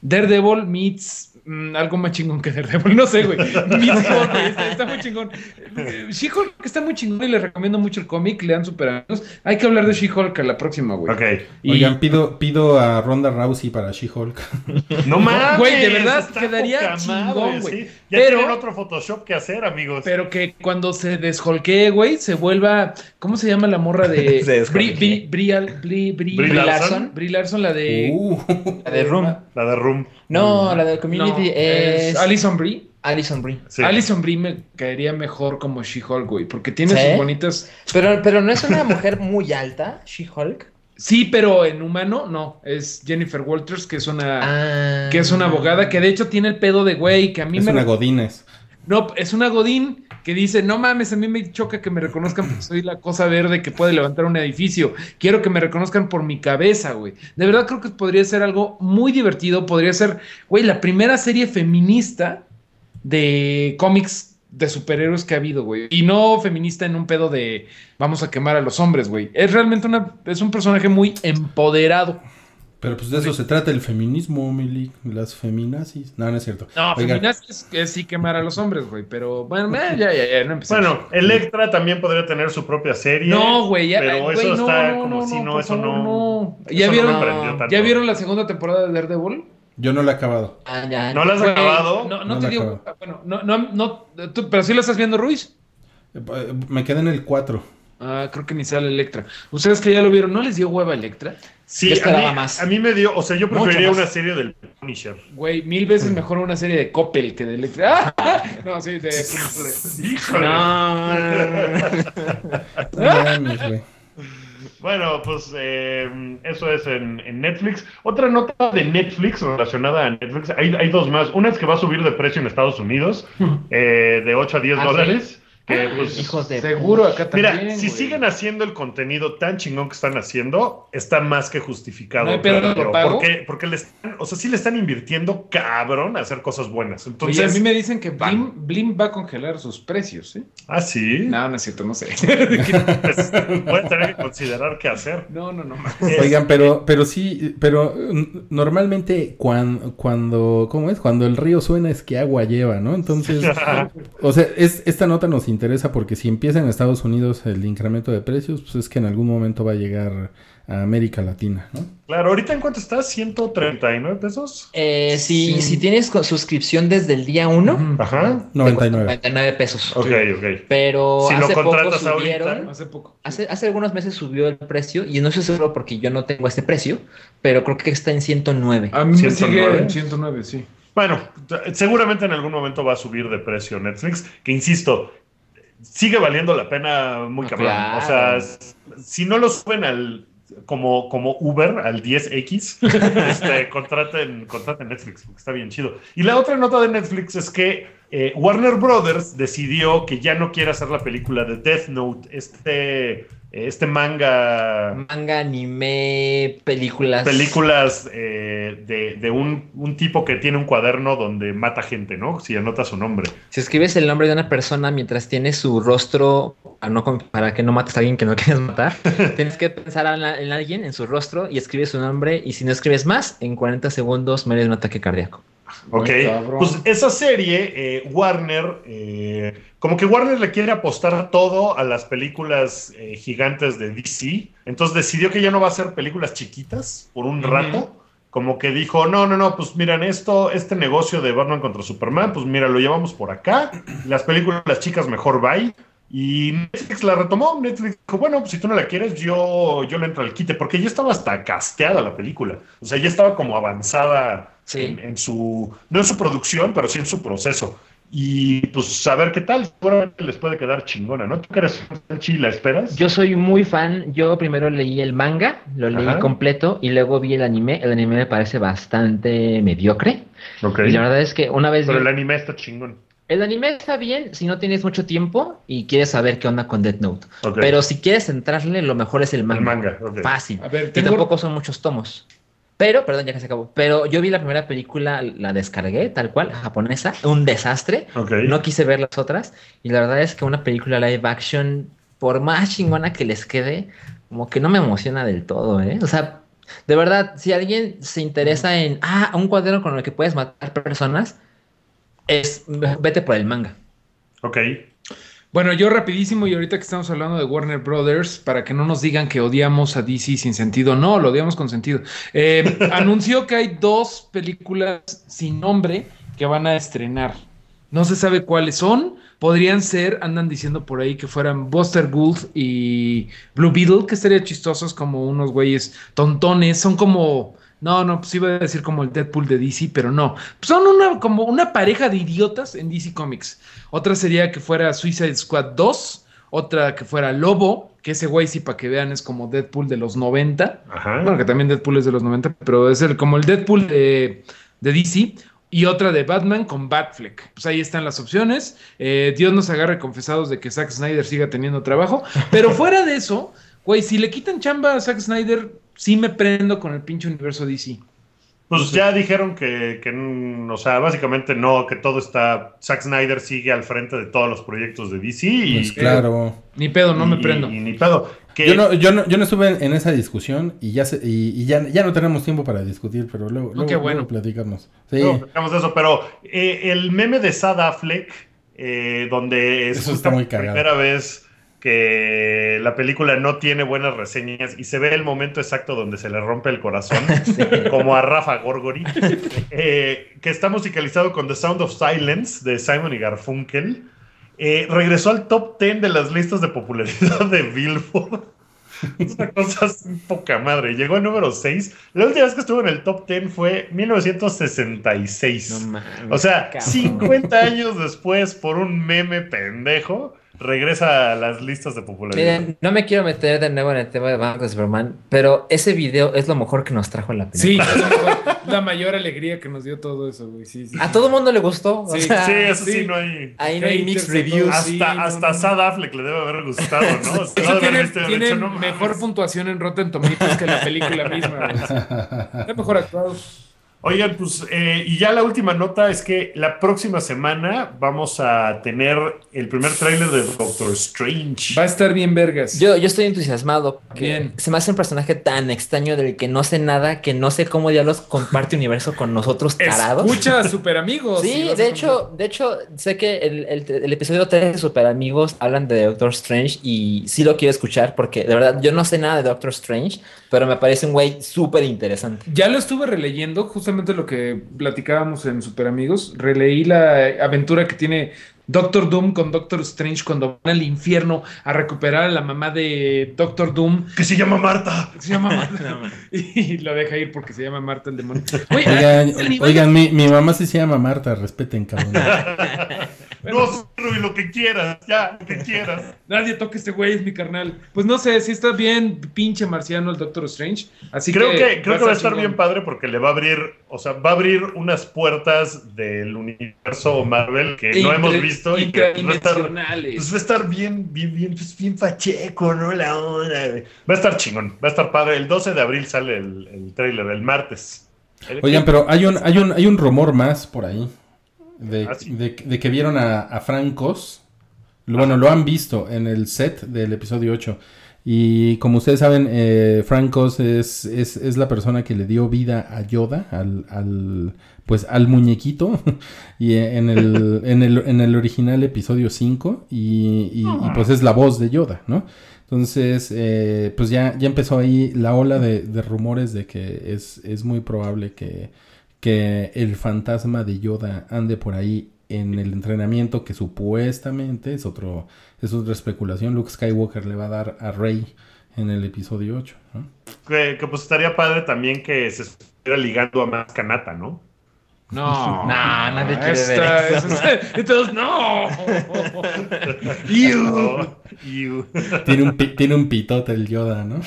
Speaker 3: Daredevil meets mm, algo más chingón que Daredevil, no sé, güey. Está, está muy chingón. Eh, She-Hulk está muy chingón y les recomiendo mucho el cómic, lean super amigos. Hay que hablar de She-Hulk a la próxima, güey.
Speaker 2: Ok.
Speaker 3: Y-
Speaker 5: Oigan, pido, pido a Ronda Rousey para She-Hulk.
Speaker 2: No mames.
Speaker 3: Güey, de verdad, quedaría chingón, güey.
Speaker 2: sí. Ya
Speaker 3: Pero-
Speaker 2: tienen otro Photoshop que hacer, amigos.
Speaker 3: Pero que cuando se desholquee, güey, se vuelva. ¿Cómo se llama la morra de. Bri,
Speaker 2: Larson,
Speaker 3: la de.
Speaker 5: Uh,
Speaker 4: La de Room.
Speaker 2: La de Room.
Speaker 4: No, la de
Speaker 3: No,
Speaker 4: Community
Speaker 3: es
Speaker 4: es.
Speaker 3: Alison Brie.
Speaker 4: Alison Brie.
Speaker 2: Sí.
Speaker 3: Alison Brie me caería mejor como She-Hulk, güey, porque tiene
Speaker 4: ¿Sí?
Speaker 3: sus bonitas.
Speaker 4: Pero, pero no es una mujer muy alta, She-Hulk.
Speaker 3: Sí, pero en humano no. Es Jennifer Walters, que es una.
Speaker 4: Ah.
Speaker 3: Que es una abogada que de hecho tiene el pedo de güey, que a mí
Speaker 5: Es
Speaker 3: me.
Speaker 5: una Godínez.
Speaker 3: No, es una Godín que dice, no mames, a mí me choca que me reconozcan porque soy la cosa verde que puede levantar un edificio. Quiero que me reconozcan por mi cabeza, güey. De verdad creo que podría ser algo muy divertido. Podría ser, güey, la primera serie feminista de cómics de superhéroes que ha habido, güey. Y no feminista en un pedo de vamos a quemar a los hombres, güey. Es realmente una, es un personaje muy empoderado.
Speaker 5: Pero pues de eso se trata el feminismo, Milik. Las feminazis. No, no es cierto.
Speaker 3: No,
Speaker 5: Oigan,
Speaker 3: feminazi es, es sí quemar a los hombres, güey. Pero bueno, eh, ya, ya, ya, no.
Speaker 2: Bueno, Electra también podría tener su propia serie.
Speaker 3: No, güey, ya,
Speaker 2: Pero
Speaker 3: güey,
Speaker 2: eso
Speaker 3: no,
Speaker 2: está
Speaker 3: no,
Speaker 2: como
Speaker 3: no,
Speaker 2: si no, eso no.
Speaker 3: no.
Speaker 2: eso
Speaker 3: ¿Ya
Speaker 2: no
Speaker 3: vieron-. ¿Ya vieron la segunda temporada de Daredevil?
Speaker 5: yo no la he acabado.
Speaker 4: Ah, ya.
Speaker 2: ¿No la has acabado?
Speaker 3: No, no
Speaker 5: No
Speaker 3: te digo.
Speaker 5: acabo.
Speaker 3: Bueno, no, no, no. tú- pero sí la estás viendo, Ruiz.
Speaker 5: Eh, eh, Me quedé en el 4.
Speaker 3: Ah, creo que ni sale Electra. Ustedes que ya lo vieron, ¿no les dio hueva Electra?
Speaker 2: Sí, a mí,
Speaker 4: más.
Speaker 2: a mí me dio, o sea, yo preferiría una serie del Punisher.
Speaker 3: Güey, mil veces mejor una serie de Coppel que de Electra. Ah, no, sí, de.
Speaker 2: Híjole.
Speaker 5: No.
Speaker 2: Bueno, pues eh, eso es en, en Netflix. Otra nota de Netflix relacionada a Netflix, hay, hay dos más. Una es que va a subir de precio en Estados Unidos eh, de 8 a 10
Speaker 4: ¿Ah, sí?
Speaker 2: Que, pues,
Speaker 4: Hijos de.
Speaker 3: Seguro acá también.
Speaker 2: Mira, si
Speaker 3: güey.
Speaker 2: siguen haciendo el contenido tan chingón que están haciendo, está más que justificado.
Speaker 3: ¿No hay pedo de
Speaker 2: pero
Speaker 3: pago?
Speaker 2: porque, porque le están, o sea, sí le están invirtiendo cabrón a hacer cosas buenas.
Speaker 3: Oye,
Speaker 2: Entonces,
Speaker 3: a mí me dicen que. Blim, Blim va a congelar sus precios, ¿eh?
Speaker 2: ah, sí.
Speaker 3: No, no es cierto, no sé.
Speaker 2: Pues, voy a tener que considerar qué hacer.
Speaker 3: no, no, no.
Speaker 2: Es-
Speaker 5: Oigan, pero, pero sí, pero normalmente cuando, cuando, ¿cómo es? Cuando el río suena es que agua lleva, ¿no? Entonces, o sea, es, esta nota nos interesa porque si empieza en Estados Unidos el incremento de precios, pues es que en algún momento va a llegar a América Latina, ¿no?
Speaker 2: Claro, ahorita en cuánto está, 139 pesos.
Speaker 4: Eh, si,
Speaker 3: Sí.
Speaker 4: si tienes suscripción desde el día 1,
Speaker 2: Ajá.
Speaker 5: 99.
Speaker 4: 99 pesos.
Speaker 2: Ok, ok.
Speaker 4: Pero
Speaker 2: Si lo
Speaker 4: hace poco
Speaker 2: contratas ahorita.
Speaker 3: Hace poco.
Speaker 4: Hace, hace algunos meses subió el precio y no estoy seguro porque yo no tengo este precio, pero creo que está en 109.
Speaker 3: A mí me
Speaker 2: 109.
Speaker 3: sigue en 109, sí.
Speaker 2: Bueno, seguramente en algún momento va a subir de precio Netflix, que insisto, sigue valiendo la pena muy
Speaker 4: Ah,
Speaker 2: cabrón.
Speaker 4: claro.
Speaker 2: O sea, si no lo suben al como, como Uber al 10X, este, contraten, contraten Netflix, porque está bien chido. Y la otra nota de Netflix es que eh, Warner Brothers decidió que ya no quiere hacer la película de Death Note, este, este manga
Speaker 4: Manga, anime, películas.
Speaker 2: películas eh, de, de un, un tipo que tiene un cuaderno donde mata gente, ¿no? Si anota su nombre.
Speaker 4: Si escribes el nombre de una persona mientras tiene su rostro, a no con- para que no mates a alguien que no quieres matar, tienes que pensar en, la- en alguien, en su rostro, y escribes su nombre. Y si no escribes más, en 40 segundos muere de un ataque cardíaco.
Speaker 2: Ok.
Speaker 3: Muy.
Speaker 2: Pues esa serie, eh, Warner, eh, como que Warner le quiere apostar todo a las películas eh, gigantes de DC. Entonces decidió que ya no va a hacer películas chiquitas por un rato. Como que dijo, no, no, no, pues miren esto, este negocio de Batman contra Superman, pues mira, lo llevamos por acá. Las películas chicas mejor bye. Y Netflix la retomó. Netflix dijo, bueno, pues si tú no la quieres, yo, yo le entro al quite. Porque ya estaba hasta casteada la película. O sea, ya estaba como avanzada
Speaker 4: Sí.
Speaker 2: en, en su, no en su producción, pero sí en su proceso. Y pues a ver qué tal, seguramente les puede quedar chingona, ¿no? ¿Tú que eres chi la esperas?
Speaker 4: Yo soy muy fan. Yo primero leí el manga, lo leí
Speaker 2: Ajá.
Speaker 4: completo, y luego vi el anime. El anime me parece bastante mediocre.
Speaker 2: Ok.
Speaker 4: Y la verdad es que una vez
Speaker 2: Pero
Speaker 4: vi-
Speaker 2: el anime está chingón.
Speaker 4: El anime está bien si no tienes mucho tiempo y quieres saber qué onda con Death Note.
Speaker 2: Ok.
Speaker 4: Pero si quieres entrarle, lo mejor es el manga.
Speaker 2: El manga.
Speaker 4: Fácil.
Speaker 3: A ver,
Speaker 4: Y tampoco son muchos tomos. Pero, perdón, ya que se acabó. Pero yo vi la primera película, la descargué, tal cual, japonesa, un desastre. No quise ver las otras. Y la verdad es que una película live action, por más chingona que les quede, como que no me emociona del todo, ¿eh? O sea, de verdad, si alguien se interesa en, ah, un cuaderno con el que puedes matar personas, es, vete por el manga.
Speaker 2: Ok.
Speaker 3: Bueno, yo rapidísimo y ahorita que estamos hablando de Warner Brothers, para que no nos digan que odiamos a DC sin sentido, no, lo odiamos con sentido. Eh, anunció que hay dos películas sin nombre que van a estrenar. No se sabe cuáles son. Podrían ser, andan diciendo por ahí que fueran Buster Gould y Blue Beetle, que estaría chistosos como unos güeyes tontones. Son como No, no, pues iba a decir como el Deadpool de DC, pero no. Pues son una, como una pareja de idiotas en DC Comics. Otra sería que fuera Suicide Squad 2, otra que fuera Lobo, que ese güey sí para que vean es como Deadpool de los 90.
Speaker 2: Ajá.
Speaker 3: Bueno, que también Deadpool es de los 90, pero es el, como el Deadpool de, de DC. Y otra de Batman con Batfleck. Pues ahí están las opciones. Eh, Dios nos agarre confesados de que Zack Snyder siga teniendo trabajo. Pero fuera de eso, güey, si le quitan chamba a Zack Snyder, sí me prendo con el pinche universo DC.
Speaker 2: Pues ya dijeron que, que, mm, o sea, básicamente no, que todo está. Zack Snyder sigue al frente de todos los proyectos de DC y.
Speaker 5: Pues claro.
Speaker 3: Ni pedo, no me prendo.
Speaker 2: Y, ni pedo. Que,
Speaker 5: Yo no, yo, no, yo no estuve en, esa discusión y ya se- y, y ya, ya no tenemos tiempo para discutir, pero luego, luego,
Speaker 3: qué bueno.
Speaker 5: luego platicamos. Sí.
Speaker 2: No, platicamos de eso, pero eh, el meme de Sad Affleck, eh, donde es
Speaker 5: Eso está muy
Speaker 2: la primera vez que la película no tiene buenas reseñas y se ve el momento exacto donde se le rompe el corazón, como a Rafa Gorgori, eh, que está musicalizado con The Sound of Silence de Simon y Garfunkel. eh, regresó al top 10 de las listas de popularidad de Billboard. Es una cosa sin poca madre. Llegó al número 6. La última vez que estuvo en el top 10 fue 1966.
Speaker 4: No mames.
Speaker 2: o sea,
Speaker 4: cabrón.
Speaker 2: 50 años después, por un meme pendejo, regresa a las listas de popularidad.
Speaker 4: Miren, no me quiero meter de nuevo en el tema de Batman Superman, pero ese video es lo mejor que nos trajo en la película.
Speaker 3: Sí, es la mejor- la mayor alegría que nos dio todo eso, güey. Sí, sí.
Speaker 4: A todo mundo le gustó. o
Speaker 3: Sí,
Speaker 4: sea,
Speaker 2: sí, eso sí,
Speaker 3: sí.
Speaker 2: no hay.
Speaker 4: Ahí no hay mixed
Speaker 3: de
Speaker 4: reviews.
Speaker 2: Hasta,
Speaker 3: no,
Speaker 2: hasta
Speaker 3: no,
Speaker 2: Sad Affleck le debe haber gustado, ¿no? O sea,
Speaker 3: tiene,
Speaker 2: haber visto y haber
Speaker 3: tiene
Speaker 2: dicho, "No mames".
Speaker 3: mejor puntuación en Rotten Tomatoes que la película misma. güey. Está mejor actuado.
Speaker 2: Oigan, pues, eh, y ya la última nota es que la próxima semana vamos a tener el primer tráiler de Doctor Strange.
Speaker 3: Va a estar bien vergas.
Speaker 4: Yo, yo estoy entusiasmado. porque
Speaker 3: Bien.
Speaker 4: Se me hace un personaje tan extraño del que no sé nada, que no sé cómo diablos comparte universo con nosotros tarados.
Speaker 3: Escucha a Super Amigos.
Speaker 4: Sí, de hecho, de hecho, sé que el, el- el episodio 3 de Super Amigos hablan de Doctor Strange y sí lo quiero escuchar porque de verdad yo no sé nada de Doctor Strange, pero me parece un güey súper interesante.
Speaker 3: Ya lo estuve releyendo, justamente lo que platicábamos en Super Amigos. Releí la aventura que tiene Doctor Doom con Doctor Strange cuando van al infierno a recuperar a la mamá de Doctor Doom.
Speaker 2: Que se llama Marta.
Speaker 3: Se llama Marta. y lo deja ir porque se llama Marta el demonio.
Speaker 5: Oigan mi, mi mamá sí se llama Marta, respeten, cabrón.
Speaker 2: No, Rui, lo que quieras, ya, lo que quieras.
Speaker 3: Nadie toque este güey, es mi carnal. Pues no sé, si está bien pinche marciano el Doctor Strange. Así
Speaker 2: creo que,
Speaker 3: que,
Speaker 2: creo que va a estar
Speaker 3: chingón.
Speaker 2: bien padre porque le va a abrir, o sea, va a abrir unas puertas del universo Marvel que no hemos visto y que va a estar, pues va a estar bien, bien, bien, pues bien facheco, ¿no? La onda. güey. Va a estar chingón, va a estar padre. El 12 de abril sale el, el trailer, el martes. El-
Speaker 5: Oigan, pero hay un, hay un, hay un rumor más por ahí. De,
Speaker 2: Ah, sí.
Speaker 5: de- de que vieron a, a Francos. Bueno, lo han visto en el set del episodio 8. Y como ustedes saben, eh, Francos es, es, es la persona que le dio vida a Yoda, al, al pues al muñequito, y en el, en el, en el original episodio 5, y, y- y, pues es la voz de Yoda, ¿no? Entonces, eh, pues ya, ya empezó ahí la ola de, de rumores de que es, es muy probable que, que el fantasma de Yoda ande por ahí en el entrenamiento que supuestamente es otro es otra especulación. Luke Skywalker le va a dar a Rey en el episodio 8. ¿no?
Speaker 2: que, que, pues estaría padre también que se estuviera ligando a más Kanata, ¿no?
Speaker 3: No,
Speaker 4: No, nadie quiere ver eso.
Speaker 3: Entonces, no.
Speaker 2: Iu.
Speaker 5: Tiene un, pi- tiene un pitote el Yoda, ¿no?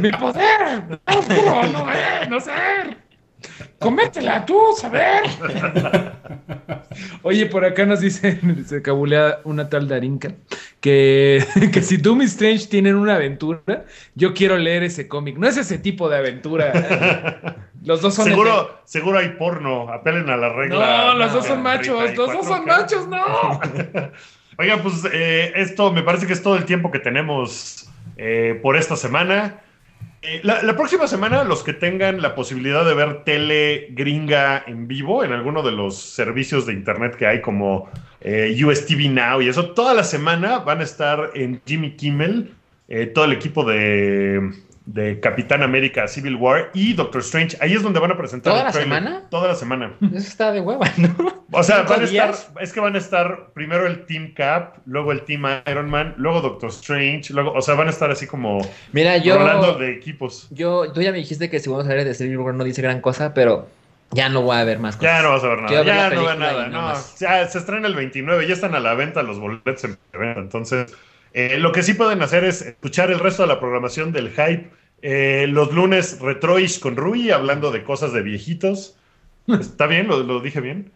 Speaker 3: Mi poder. No, no, eh, no ser. Cométela tú, saber. Oye, por acá nos dicen, se cabulea una tal Darinka, que, que si Doom y Strange tienen una aventura, yo quiero leer ese cómic. No es ese tipo de aventura. Los dos son.
Speaker 2: Seguro, seguro hay porno, apelen a la regla.
Speaker 3: No, los dos son
Speaker 2: Rita
Speaker 3: machos. Los dos son
Speaker 2: 4K.
Speaker 3: machos, no.
Speaker 2: Oigan, pues eh, esto me parece que es todo el tiempo que tenemos eh, por esta semana. Eh, la, próxima semana, los que tengan la posibilidad de ver tele gringa en vivo en alguno de los servicios de internet que hay como eh, US TV Now y eso, toda la semana van a estar en Jimmy Kimmel, eh, todo el equipo de, de Capitán América Civil War y Doctor Strange. Ahí es donde van a presentar
Speaker 4: ¿Toda
Speaker 2: el
Speaker 4: la
Speaker 2: trailer.
Speaker 4: semana?
Speaker 2: Toda la semana.
Speaker 4: Eso está de hueva, ¿no?
Speaker 2: O sea,
Speaker 4: ¿Cinco
Speaker 2: van a estar, es que van a estar primero el Team Cap, luego el Team Iron Man, luego Doctor Strange, luego, o sea, van a estar así como
Speaker 4: Mira, yo.
Speaker 2: de equipos.
Speaker 4: Yo, tú ya me dijiste que si vamos a hablar de Civil War no dice gran cosa, pero ya no voy a ver más cosas.
Speaker 2: Ya no vas a ver nada,
Speaker 4: ver
Speaker 2: ya no
Speaker 4: película
Speaker 2: nada,
Speaker 4: no.
Speaker 2: Ya, se estrena el 29, ya están a la venta los boletos en preventa, entonces eh, lo que sí pueden hacer es escuchar el resto de la programación del hype. Eh, los lunes Retroish con Rui hablando de cosas de viejitos. ¿Está bien? ¿Lo, lo dije bien?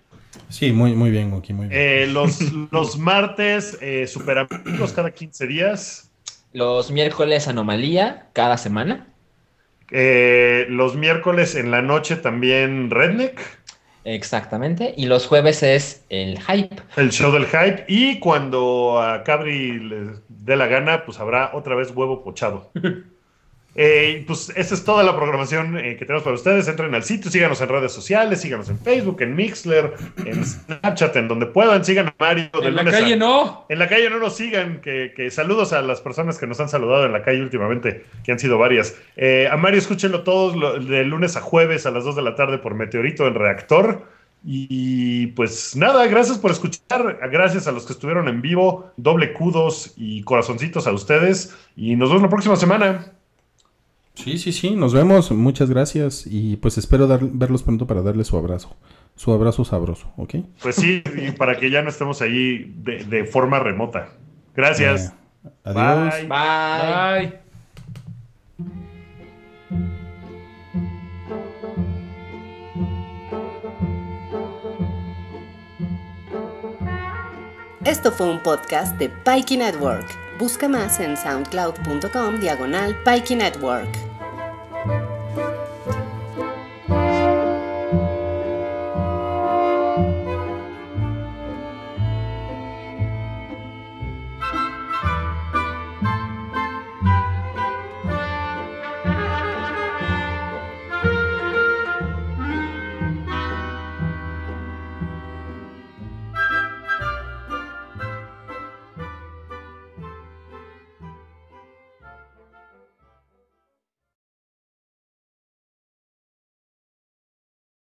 Speaker 5: Sí, muy, muy bien, Wookie, muy bien.
Speaker 2: Eh, los, los martes eh, Super Amigos cada 15 días.
Speaker 4: Los miércoles Anomalía, cada semana.
Speaker 2: Eh, los miércoles en la noche también Redneck,
Speaker 4: Exactamente. Y los jueves es el hype.
Speaker 2: el show del hype. Y cuando a Cabri le dé la gana, pues habrá otra vez huevo pochado. Eh, pues esa es toda la programación eh, que tenemos para ustedes. Entren al sitio, síganos en redes sociales, síganos en Facebook, en Mixler, en Snapchat, en donde puedan. Sigan a Mario. de
Speaker 3: En la
Speaker 2: a-
Speaker 3: calle no.
Speaker 2: En la calle no nos sigan, que, que saludos a las personas que nos han saludado en la calle últimamente, que han sido varias. Eh, a Mario escúchenlo todos lo- de lunes a jueves a las 2 de la tarde por Meteorito en Reactor. Y pues nada, gracias por escuchar, gracias a los que estuvieron en vivo, doble kudos y corazoncitos a ustedes. Y nos vemos la próxima semana.
Speaker 5: Sí, sí, sí, nos vemos. Muchas gracias. Y pues espero dar- verlos pronto para darles su abrazo. Su abrazo sabroso, ¿ok?
Speaker 2: Pues sí, y para que ya no estemos ahí de, de forma remota. Gracias.
Speaker 5: Eh, adiós.
Speaker 2: Bye.
Speaker 4: Bye.
Speaker 3: Bye.
Speaker 1: Esto fue un podcast de Pikey Network. Busca más en soundcloud.com diagonal Pikey Network.